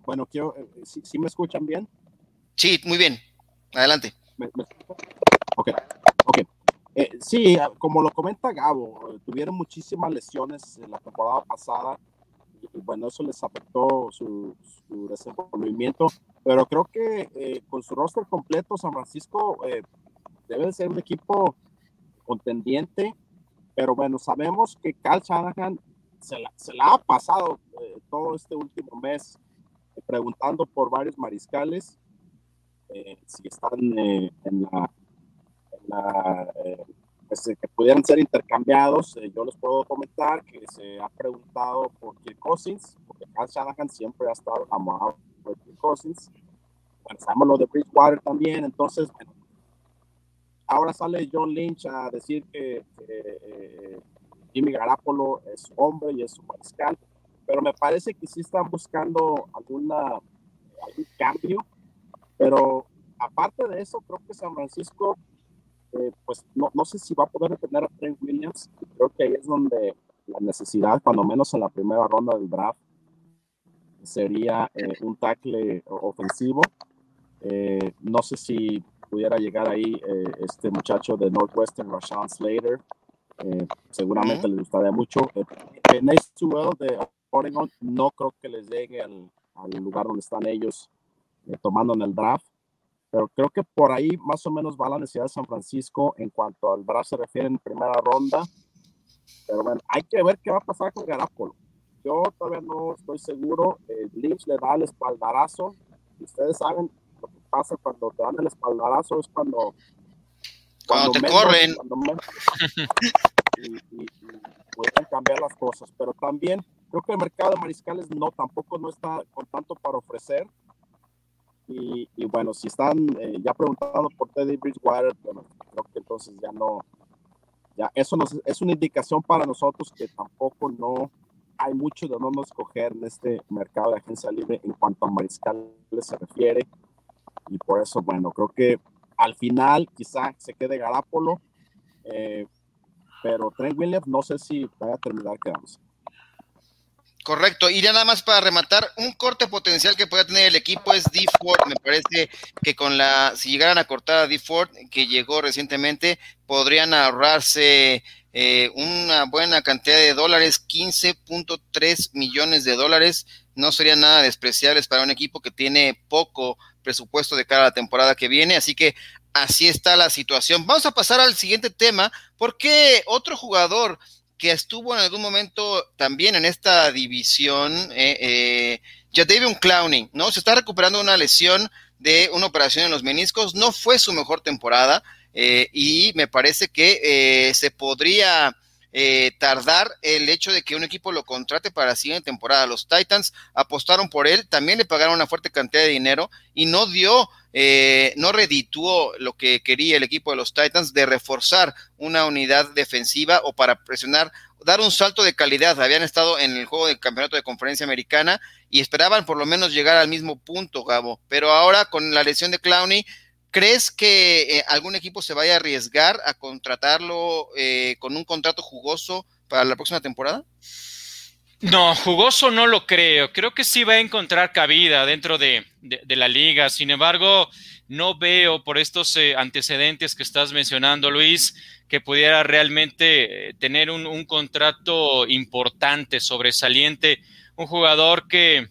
Bueno, quiero, ¿sí, ¿sí, me escuchan bien? Sí, muy bien. Adelante. ¿Me, me... Ok, ok. Eh, sí, como lo comenta Gabo, tuvieron muchísimas lesiones en la temporada pasada bueno, eso les afectó su, su desenvolvimiento, pero creo que eh, con su roster completo, San Francisco eh, debe ser un equipo contendiente, pero bueno, sabemos que Cal Shanahan se la, se la ha pasado eh, todo este último mes preguntando por varios mariscales si están en la, en la pues, que pudieran ser intercambiados. Eh, yo les puedo comentar que se ha preguntado por Kirk Cousins, porque Cal Shanahan siempre ha estado amado por Kirk Cousins. Pensamos lo de Bridgewater también, entonces, bueno, ahora sale John Lynch a decir que, eh, Jimmy Garapolo es hombre y es su mariscal, pero me parece que sí están buscando alguna, algún cambio, pero aparte de eso, creo que San Francisco eh, pues no, no, sé si va a poder detener a Trent Williams. Creo que ahí es donde la necesidad, cuando menos en la primera ronda del draft, sería eh, un tackle ofensivo. Eh, no sé si pudiera llegar ahí este muchacho de Northwestern, Rashawn Slater. seguramente uh -huh. le gustaría mucho. Nate Sewell de Oregon no creo que les llegue al, al lugar donde están ellos tomando en el draft pero creo que por ahí más o menos va la necesidad de San Francisco en cuanto al draft se refiere en primera ronda. Pero bueno, hay que ver qué va a pasar con Garapolo. Yo todavía no estoy seguro. El Lynch le da el espaldarazo. Ustedes saben lo que pasa cuando te dan el espaldarazo es cuando. Cuando, cuando te menos, corren. Cuando menos, y, y, y pueden cambiar las cosas. Pero también creo que el mercado de mariscales no tampoco no está con tanto para ofrecer. Y, y, bueno, si están eh, ya preguntando por Teddy Bridgewater, bueno, creo que entonces ya no, ya eso nos, es una indicación para nosotros que tampoco no hay mucho de dónde escoger en este mercado de agencia libre en cuanto a mariscales se refiere. Y por eso, bueno, creo que al final quizá se quede Garapolo, eh, pero Trent Williams no sé si vaya a terminar quedándose. Correcto, y nada más para rematar, un corte potencial que pueda tener el equipo es D Ford. Me parece que con la, si llegaran a cortar a D Ford, que llegó recientemente, podrían ahorrarse eh, una buena cantidad de dólares, 15.3 millones de dólares. No serían nada despreciables para un equipo que tiene poco presupuesto de cara a la temporada que viene. Así que así está la situación. Vamos a pasar al siguiente tema, porque otro jugador que estuvo en algún momento también en esta división, eh, eh, Jadavion Clowney, ¿no? Se está recuperando una lesión de una operación en los meniscos, no fue su mejor temporada eh, y me parece que eh, se podría eh, tardar el hecho de que un equipo lo contrate para la siguiente temporada. Los Titans apostaron por él, también le pagaron una fuerte cantidad de dinero y no dio, eh, no redituó lo que quería el equipo de los Titans de reforzar una unidad defensiva o para presionar, dar un salto de calidad. Habían estado en el juego del campeonato de conferencia americana y esperaban por lo menos llegar al mismo punto, Gabo. Pero ahora con la lesión de Clowney, ¿Crees que eh, algún equipo se vaya a arriesgar a contratarlo eh, con un contrato jugoso para la próxima temporada? No, jugoso no lo creo. Creo que sí va a encontrar cabida dentro de, la liga. Sin embargo, no veo por estos eh, antecedentes que estás mencionando, Luis, que pudiera realmente tener un contrato importante, sobresaliente. Un jugador que,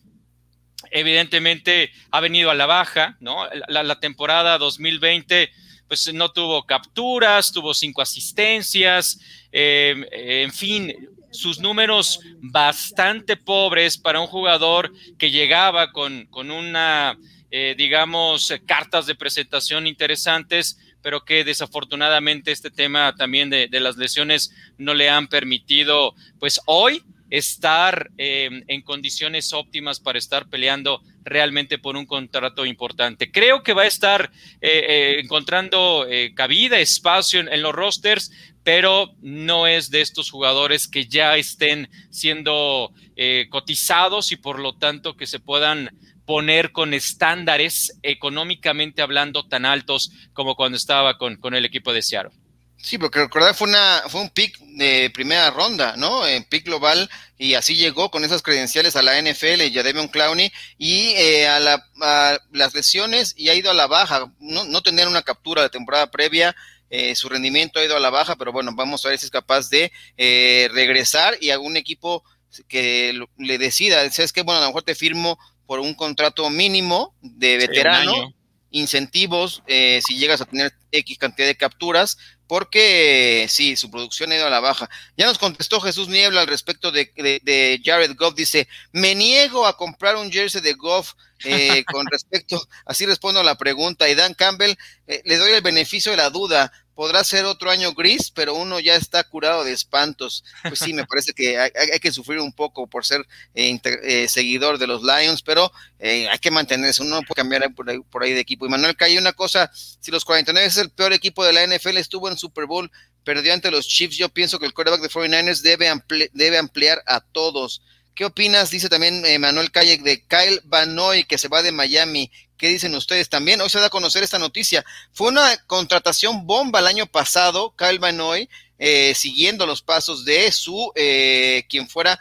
evidentemente ha venido a la baja, ¿no? La, la, temporada 2020, pues no tuvo capturas, tuvo cinco asistencias, eh, en fin, sus números bastante pobres para un jugador que llegaba con, con una, eh, digamos, cartas de presentación interesantes, pero que desafortunadamente este tema también de las lesiones no le han permitido, pues hoy estar eh, en condiciones óptimas para estar peleando realmente por un contrato importante. Creo que va a estar eh, eh, encontrando eh, cabida, espacio en, en, los rosters, pero no es de estos jugadores que ya estén siendo eh, cotizados y por lo tanto que se puedan poner con estándares económicamente hablando tan altos como cuando estaba con, con el equipo de Seattle. Sí, porque recordar fue una fue un pick de primera ronda, ¿no? En pick global y así llegó con esas credenciales a la NFL y a Devon Clowney y eh, a, la, a, las lesiones y ha ido a la baja, no, no tener una captura de temporada previa, eh, su rendimiento ha ido a la baja, pero bueno, vamos a ver si es capaz de eh, regresar y algún equipo que le decida, sabes que bueno, a lo mejor te firmo por un contrato mínimo de veterano. Sí, incentivos eh, si llegas a tener X cantidad de capturas, porque sí, su producción ha ido a la baja. Ya nos contestó Jesús Niebla al respecto de, de, de Jared Goff, dice, me niego a comprar un jersey de Goff eh, con respecto, así respondo a la pregunta, y Dan Campbell, eh, le doy el beneficio de la duda, podrá ser otro año gris, pero uno ya está curado de espantos. Pues sí, me parece que hay, hay que sufrir un poco por ser eh, eh, seguidor de los Lions, pero eh, hay que mantenerse, uno no puede cambiar por ahí, por ahí de equipo. Y Manuel Calle, una cosa, si los 49 es el peor equipo de la NFL, estuvo en Super Bowl, perdió ante los Chiefs, yo pienso que el quarterback de 49ers debe, ampli debe ampliar a todos. ¿Qué opinas? Dice también eh, Manuel Calle de Kyle Banoy, que se va de Miami. ¿Qué dicen ustedes también? Hoy se da a conocer esta noticia. Fue una contratación bomba el año pasado, Kyle Banoy, eh, siguiendo los pasos de su, eh, quien fuera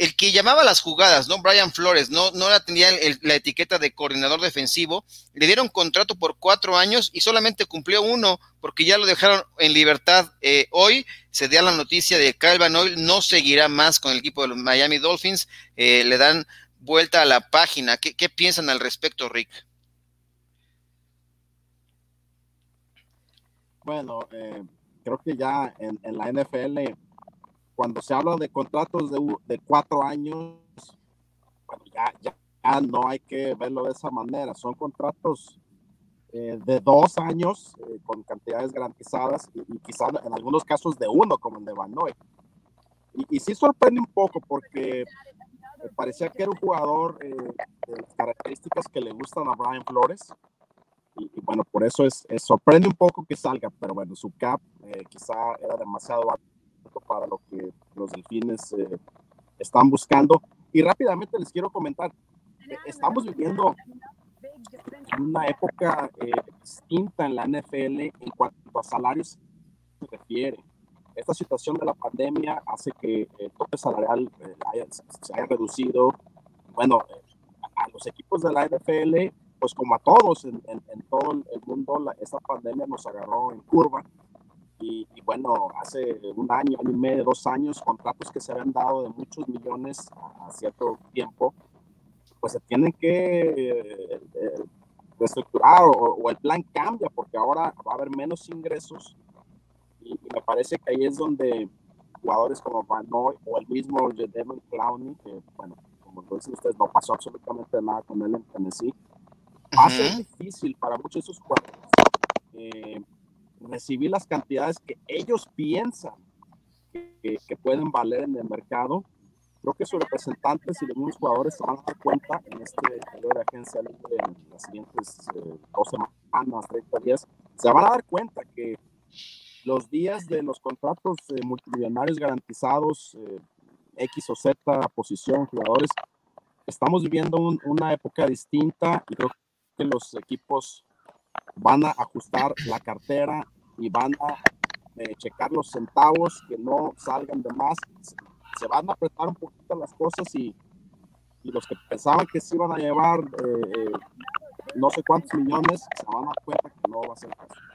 el que llamaba las jugadas, ¿no? Brian Flores, no, no la tenía la etiqueta de coordinador defensivo, le dieron contrato por cuatro años y solamente cumplió uno porque ya lo dejaron en libertad. Eh, hoy se dio la noticia de Kyle Banoy no seguirá más con el equipo de los Miami Dolphins, eh, le dan vuelta a la página. ¿Qué, piensan al respecto, Rick? Bueno, eh, creo que ya en, la NFL, cuando se habla de contratos de, de cuatro años, bueno, ya, ya, ya, no hay que verlo de esa manera. Son contratos eh, de dos años eh, con cantidades garantizadas y, y quizás en algunos casos de uno, como el de Van Noy. Y, y sí sorprende un poco porque me parecía que era un jugador eh, de las características que le gustan a Brian Flores y, y, bueno, por eso es, es, sorprende un poco que salga, pero bueno, su cap eh, quizá era demasiado alto para lo que los delfines eh, están buscando. Y rápidamente les quiero comentar, eh, estamos viviendo una época eh, distinta en la NFL en cuanto a salarios se refiere. Esta situación de la pandemia hace que el tope salarial eh, haya, se haya reducido. Bueno, a los equipos de la NFL pues como a todos en, en, en todo el mundo, la, esta pandemia nos agarró en curva. Y, y, bueno, hace un año, año y medio, dos años, contratos que se habían dado de muchos millones a, cierto tiempo, pues se tienen que eh, eh, reestructurar o, o, el plan cambia porque ahora va a haber menos ingresos y, y, me parece que ahí es donde jugadores como Van Noy o el mismo Devin Clowney, que, bueno, como dicen ustedes, no pasó absolutamente nada con él en Tennessee. Va a ser difícil para muchos de esos jugadores eh, recibir las cantidades que ellos piensan que, que, pueden valer en el mercado. Creo que sus representantes y mismos jugadores se van a dar cuenta en este periodo de agencia libre en las siguientes eh, dos semanas, 30 días. Se van a dar cuenta que los días de los contratos eh, multimillonarios garantizados, eh, X o Z, posición, jugadores, estamos viviendo un, una época distinta y creo que los equipos van a ajustar la cartera y van a eh, checar los centavos que no salgan de más. Se van a apretar un poquito las cosas y, los que pensaban que se iban a llevar eh, no sé cuántos millones se van a dar cuenta que no va a ser caso.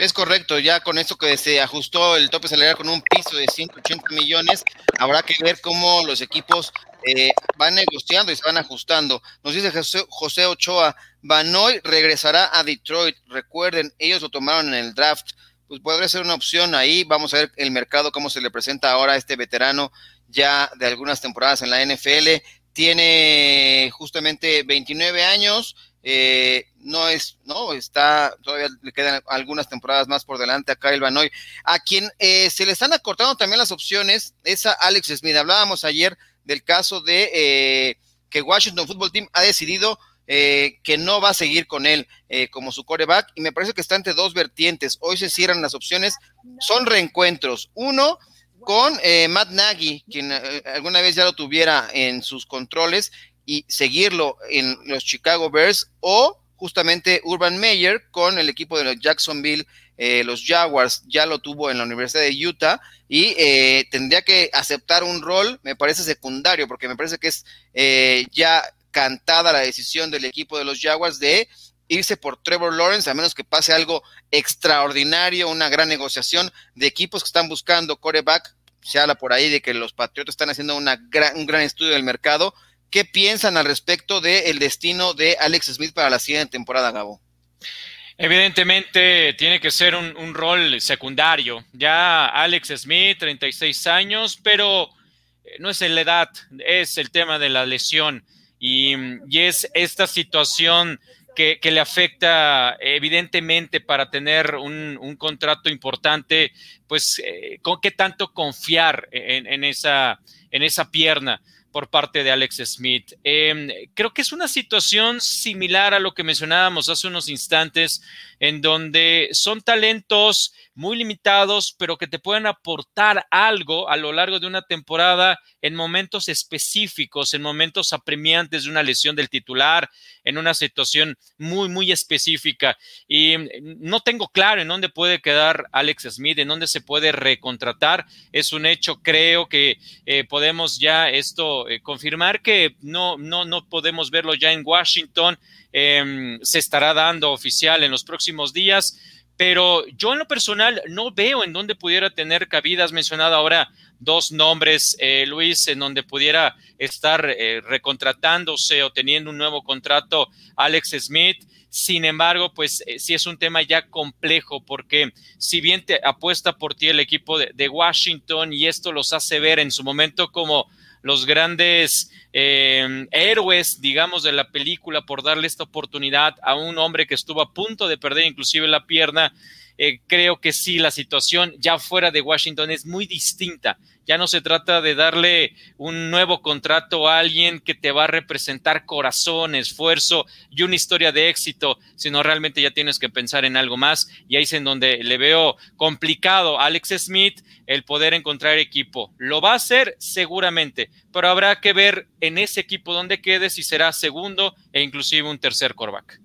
Es correcto, ya con esto que se ajustó el tope salarial con un piso de 180 millones, habrá que ver cómo los equipos eh, van negociando y se van ajustando. Nos dice José, José Ochoa, Banoy regresará a Detroit. Recuerden, ellos lo tomaron en el draft. Pues podría ser una opción ahí. Vamos a ver el mercado, cómo se le presenta ahora a este veterano ya de algunas temporadas en la NFL. Tiene justamente 29 años eh, no es, no, está, todavía le quedan algunas temporadas más por delante a Kyle Banoy, a quien eh, se le están acortando también las opciones, es a Alex Smith. Hablábamos ayer del caso de eh, que Washington Football Team ha decidido eh, que no va a seguir con él eh, como su coreback y me parece que está entre dos vertientes. Hoy se cierran las opciones, son reencuentros. Uno con eh, Matt Nagy, quien eh, alguna vez ya lo tuviera en sus controles y seguirlo en los Chicago Bears o justamente Urban Meyer con el equipo de los Jacksonville, eh, los Jaguars, ya lo tuvo en la Universidad de Utah y eh, tendría que aceptar un rol, me parece secundario, porque me parece que es eh, ya cantada la decisión del equipo de los Jaguars de irse por Trevor Lawrence, a menos que pase algo extraordinario, una gran negociación de equipos que están buscando coreback. Se habla por ahí de que los Patriotas están haciendo una gran, un gran estudio del mercado ¿Qué piensan al respecto del destino de Alex Smith para la siguiente temporada, Gabo? Evidentemente tiene que ser un, rol secundario. Ya Alex Smith, 36 años, pero no es la edad, es el tema de la lesión y, y es esta situación que, que, le afecta evidentemente para tener un, un contrato importante, pues eh, con qué tanto confiar en, esa, en esa pierna por parte de Alex Smith. Eh, creo que es una situación similar a lo que mencionábamos hace unos instantes, en donde son talentos muy limitados, pero que te pueden aportar algo a lo largo de una temporada en momentos específicos, en momentos apremiantes de una lesión del titular, en una situación muy, muy específica. Y no tengo claro en dónde puede quedar Alex Smith, en dónde se puede recontratar. Es un hecho, creo que eh, podemos ya esto eh, confirmar que no, no, no podemos verlo ya en Washington. Eh, se estará dando oficial en los próximos días pero yo en lo personal no veo en dónde pudiera tener cabida. Has mencionado ahora dos nombres, eh, Luis, en donde pudiera estar eh, recontratándose o teniendo un nuevo contrato Alex Smith. Sin embargo, pues eh, sí es un tema ya complejo porque si bien te apuesta por ti el equipo de Washington y esto los hace ver en su momento como los grandes eh, héroes, digamos, de la película por darle esta oportunidad a un hombre que estuvo a punto de perder inclusive la pierna. Eh, creo que sí, la situación ya fuera de Washington es muy distinta. Ya no se trata de darle un nuevo contrato a alguien que te va a representar corazón, esfuerzo y una historia de éxito, sino realmente ya tienes que pensar en algo más. Y ahí es en donde le veo complicado a Alex Smith el poder encontrar equipo. Lo va a hacer seguramente, pero habrá que ver en ese equipo dónde quede si será segundo e inclusive un tercer coreback.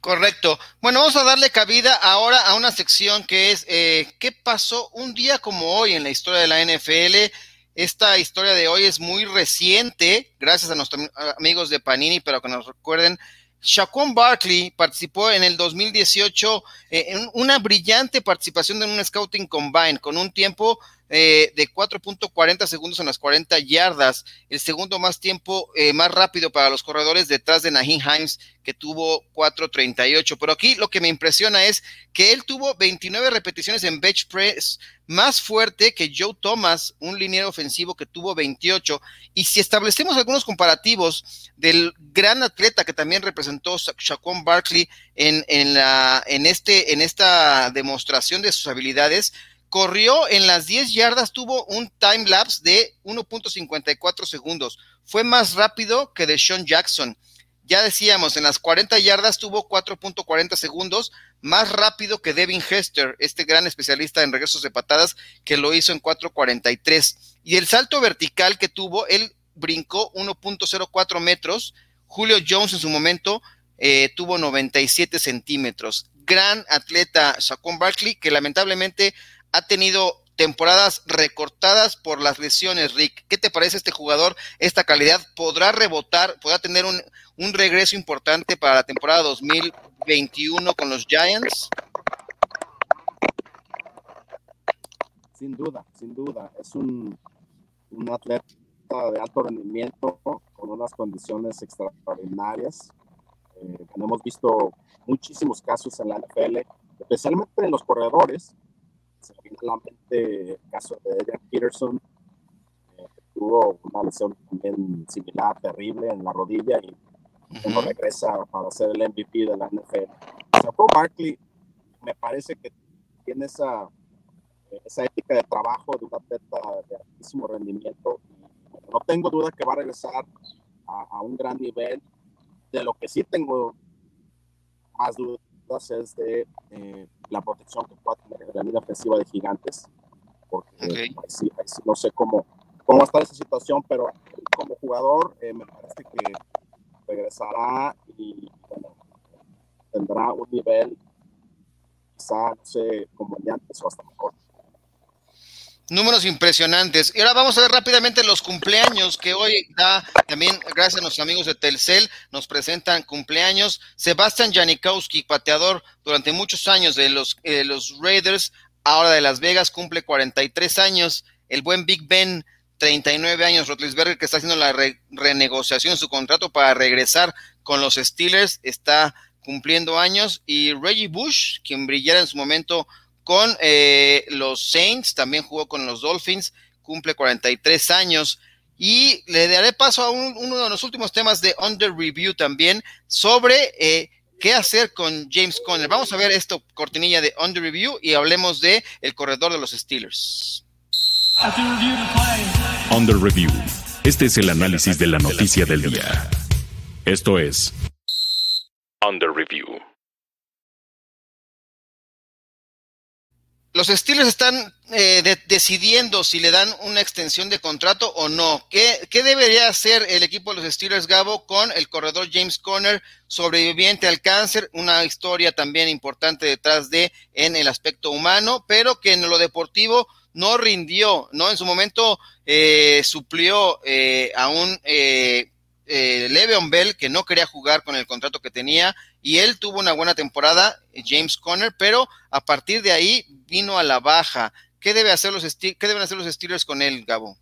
Correcto. Bueno, vamos a darle cabida ahora a una sección que es eh, ¿qué pasó un día como hoy en la historia de la NFL? Esta historia de hoy es muy reciente, gracias a nuestros amigos de Panini, pero que nos recuerden, Shaquon Barkley participó en el 2018 eh, en una brillante participación en un Scouting Combine con un tiempo eh, de 4.40 segundos en las 40 yardas, el segundo más tiempo eh, más rápido para los corredores detrás de Nahin Himes, que tuvo 4.38. Pero aquí lo que me impresiona es que él tuvo 29 repeticiones en bench press, más fuerte que Joe Thomas, un liniero ofensivo que tuvo 28. Y si establecemos algunos comparativos del gran atleta que también representó Shaquon Barkley en, en, la, en, este, en esta demostración de sus habilidades, corrió en las 10 yardas, tuvo un time lapse de 1.54 segundos. Fue más rápido que de Sean Jackson. Ya decíamos, en las 40 yardas tuvo 4.40 segundos, más rápido que Devin Hester, este gran especialista en regresos de patadas, que lo hizo en 4.43. Y el salto vertical que tuvo, él brincó 1.04 metros. Julio Jones en su momento eh, tuvo 97 centímetros. Gran atleta Shaquon Barkley, que lamentablemente ha tenido temporadas recortadas por las lesiones, Rick. ¿Qué te parece este jugador, esta calidad? ¿Podrá rebotar, podrá tener un, un regreso importante para la temporada 2021 con los Giants? Sin duda, sin duda. Es un, un atleta de alto rendimiento con unas condiciones extraordinarias. Eh, hemos visto muchísimos casos en la NFL, especialmente en los corredores, se viene a la mente el caso de Adrian Peterson, eh, que tuvo una lesión también similar, terrible en la rodilla y uh regresa para ser el MVP de la NFL. Paul Barkley me parece que tiene esa, esa ética de trabajo de un atleta de altísimo rendimiento. No tengo duda que va a regresar a, a un gran nivel. De lo que sí tengo más dudas es de eh, la protección que pueda tener la línea ofensiva de gigantes, porque ahí sí, no sé cómo, cómo estar esa situación, pero como jugador eh, me parece que regresará y bueno, tendrá un nivel quizá, no sé, como el de antes o hasta mejor. Números impresionantes. Y ahora vamos a ver rápidamente los cumpleaños que hoy da también, gracias a nuestros amigos de Telcel, nos presentan cumpleaños. Sebastian Janikowski, pateador durante muchos años de los, eh, los Raiders, ahora de Las Vegas, cumple 43 años. El buen Big Ben, 39 años. Rotlisberger, que está haciendo la renegociación de su contrato para regresar con los Steelers, está cumpliendo años. Y Reggie Bush, quien brillara en su momento con eh, los Saints, también jugó con los Dolphins, cumple 43 años. Y le daré paso a uno de los últimos temas de Under Review también sobre eh, qué hacer con James Conner. Vamos a ver esto, cortinilla de Under Review, y hablemos de el corredor de los Steelers. Under Review. Este es el análisis de la noticia del día. Esto es Under Review. Los Steelers están eh, decidiendo si le dan una extensión de contrato o no. ¿Qué, debería hacer el equipo de los Steelers, Gabo, con el corredor James Conner, sobreviviente al cáncer? Una historia también importante detrás de en el aspecto humano, pero que en lo deportivo no rindió, ¿no? En su momento eh, suplió eh, a un eh, Le'Veon Bell, que no quería jugar con el contrato que tenía, y él tuvo una buena temporada, James Conner, pero a partir de ahí vino a la baja. ¿Qué, debe hacer los qué deben hacer los Steelers con él, Gabo?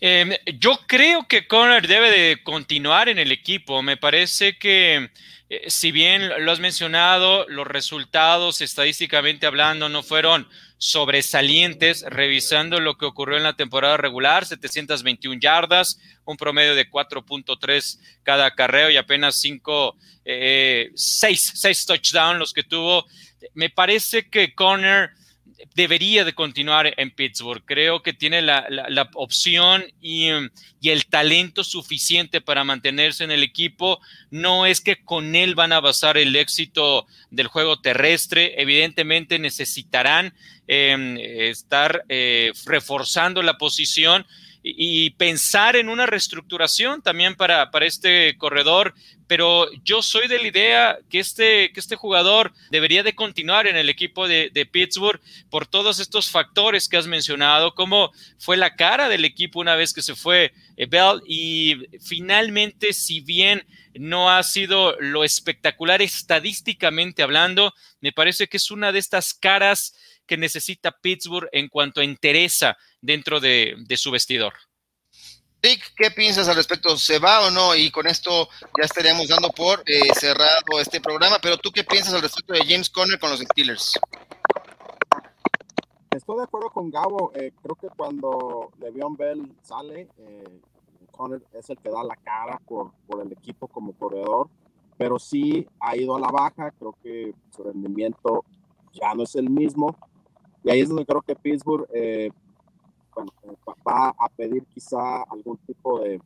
Em, yo creo que Conner debe de continuar en el equipo. Me parece que, eh, si bien lo has mencionado, los resultados estadísticamente hablando no fueron sobresalientes, revisando lo que ocurrió en la temporada regular, 721 yardas, un promedio de 4.3 cada carreo y apenas 5, 6, 6 touchdowns los que tuvo. Me parece que Conner debería de continuar en Pittsburgh. Creo que tiene la, opción y, y, el talento suficiente para mantenerse en el equipo. No es que con él van a basar el éxito del juego terrestre. Evidentemente necesitarán em, estar eh, reforzando la posición y pensar en una reestructuración también para, para este corredor, pero yo soy de la idea que este, que este jugador debería de continuar en el equipo de, Pittsburgh por todos estos factores que has mencionado, como fue la cara del equipo una vez que se fue eh, Bell y finalmente si bien no ha sido lo espectacular estadísticamente hablando. Me parece que es una de estas caras que necesita Pittsburgh en cuanto a interesa dentro de, de su vestidor. Rick, ¿qué piensas al respecto? ¿Se va o no? Y con esto ya estaríamos dando por eh, cerrado este programa, pero tú qué piensas al respecto de James Conner con los Steelers? Estoy de acuerdo con Gabo, eh, creo que cuando Le'Veon Bell sale, eh, Conner es el que da la cara por, el equipo como corredor, pero sí ha ido a la baja, creo que su rendimiento ya no es el mismo, y ahí es donde creo que Pittsburgh eh, bueno, va a pedir quizá algún tipo de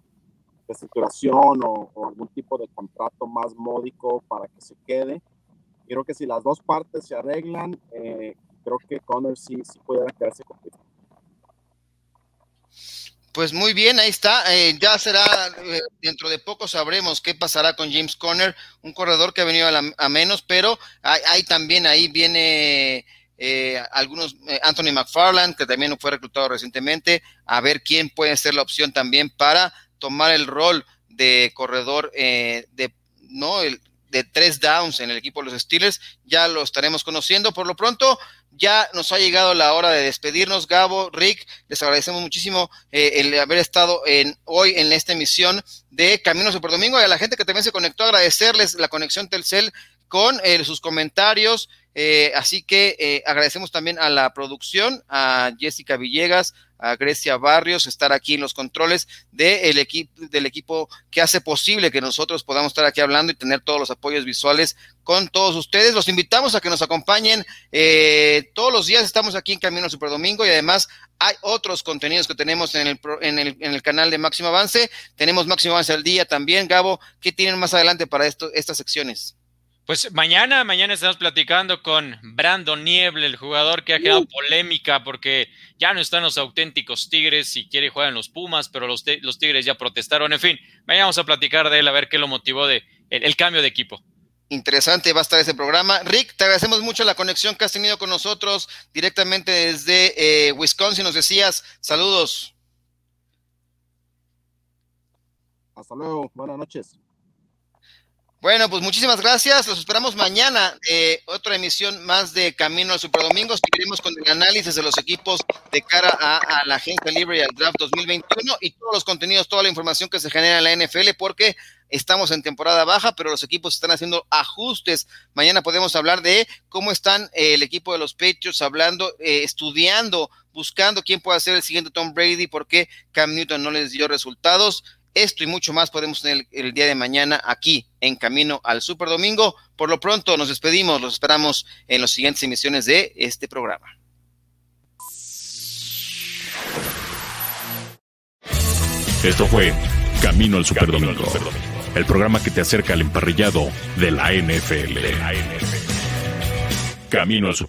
reestructuración o, o, algún tipo de contrato más módico para que se quede. Creo que si las dos partes se arreglan, eh, creo que Connor sí, sí pudiera quedarse con. Pues muy bien, ahí está. Eh, ya será, eh, dentro de poco sabremos qué pasará con James Conner, un corredor que ha venido a menos, pero hay, hay, también ahí viene eh, algunos, eh, Anthony McFarland, que también fue reclutado recientemente, a ver quién puede ser la opción también para tomar el rol de corredor eh, de, ¿no? El, de tres downs en el equipo de los Steelers, ya lo estaremos conociendo. Por lo pronto, ya nos ha llegado la hora de despedirnos. Gabo, Rick, les agradecemos muchísimo eh, el haber estado en, hoy en esta emisión de Camino Super Domingo y a la gente que también se conectó, agradecerles la conexión Telcel con sus comentarios. Eh, así que eh, agradecemos también a la producción, a Jessica Villegas, a Grecia Barrios, estar aquí en los controles de el del equipo que hace posible que nosotros podamos estar aquí hablando y tener todos los apoyos visuales con todos ustedes. Los invitamos a que nos acompañen. Eh, todos los días estamos aquí en Camino Super Domingo y además hay otros contenidos que tenemos en el, el, en el canal de Máximo Avance. Tenemos Máximo Avance al día también. Gabo, ¿qué tienen más adelante para esto, estas secciones? Pues mañana, mañana estamos platicando con Brandon Nieble, el jugador que ha creado uh. polémica porque ya no están los auténticos Tigres y quiere jugar en los Pumas, pero los, los Tigres ya protestaron. En fin, mañana vamos a platicar de él a ver qué lo motivó de el, el cambio de equipo. Interesante va a estar ese programa. Rick, te agradecemos mucho la conexión que has tenido con nosotros directamente desde eh, Wisconsin. Nos decías, saludos. Hasta luego, buenas noches. Bueno, pues muchísimas gracias. Los esperamos mañana. Eh, otra emisión más de Camino al Superdomingo. Seguiremos con el análisis de los equipos de cara a, la agencia libre y al draft 2021 y todos los contenidos, toda la información que se genera en la NFL, porque estamos en temporada baja, pero los equipos están haciendo ajustes. Mañana podemos hablar de cómo están eh, el equipo de los Patriots hablando, eh, estudiando, buscando quién puede ser el siguiente Tom Brady, porque Cam Newton no les dio resultados. Esto y mucho más podemos tener el, el, día de mañana aquí en Camino al Super Domingo. Por lo pronto nos despedimos, los esperamos en las siguientes emisiones de este programa. Esto fue Camino al Super Domingo, el programa que te acerca al emparrillado de la NFL. Camino al Super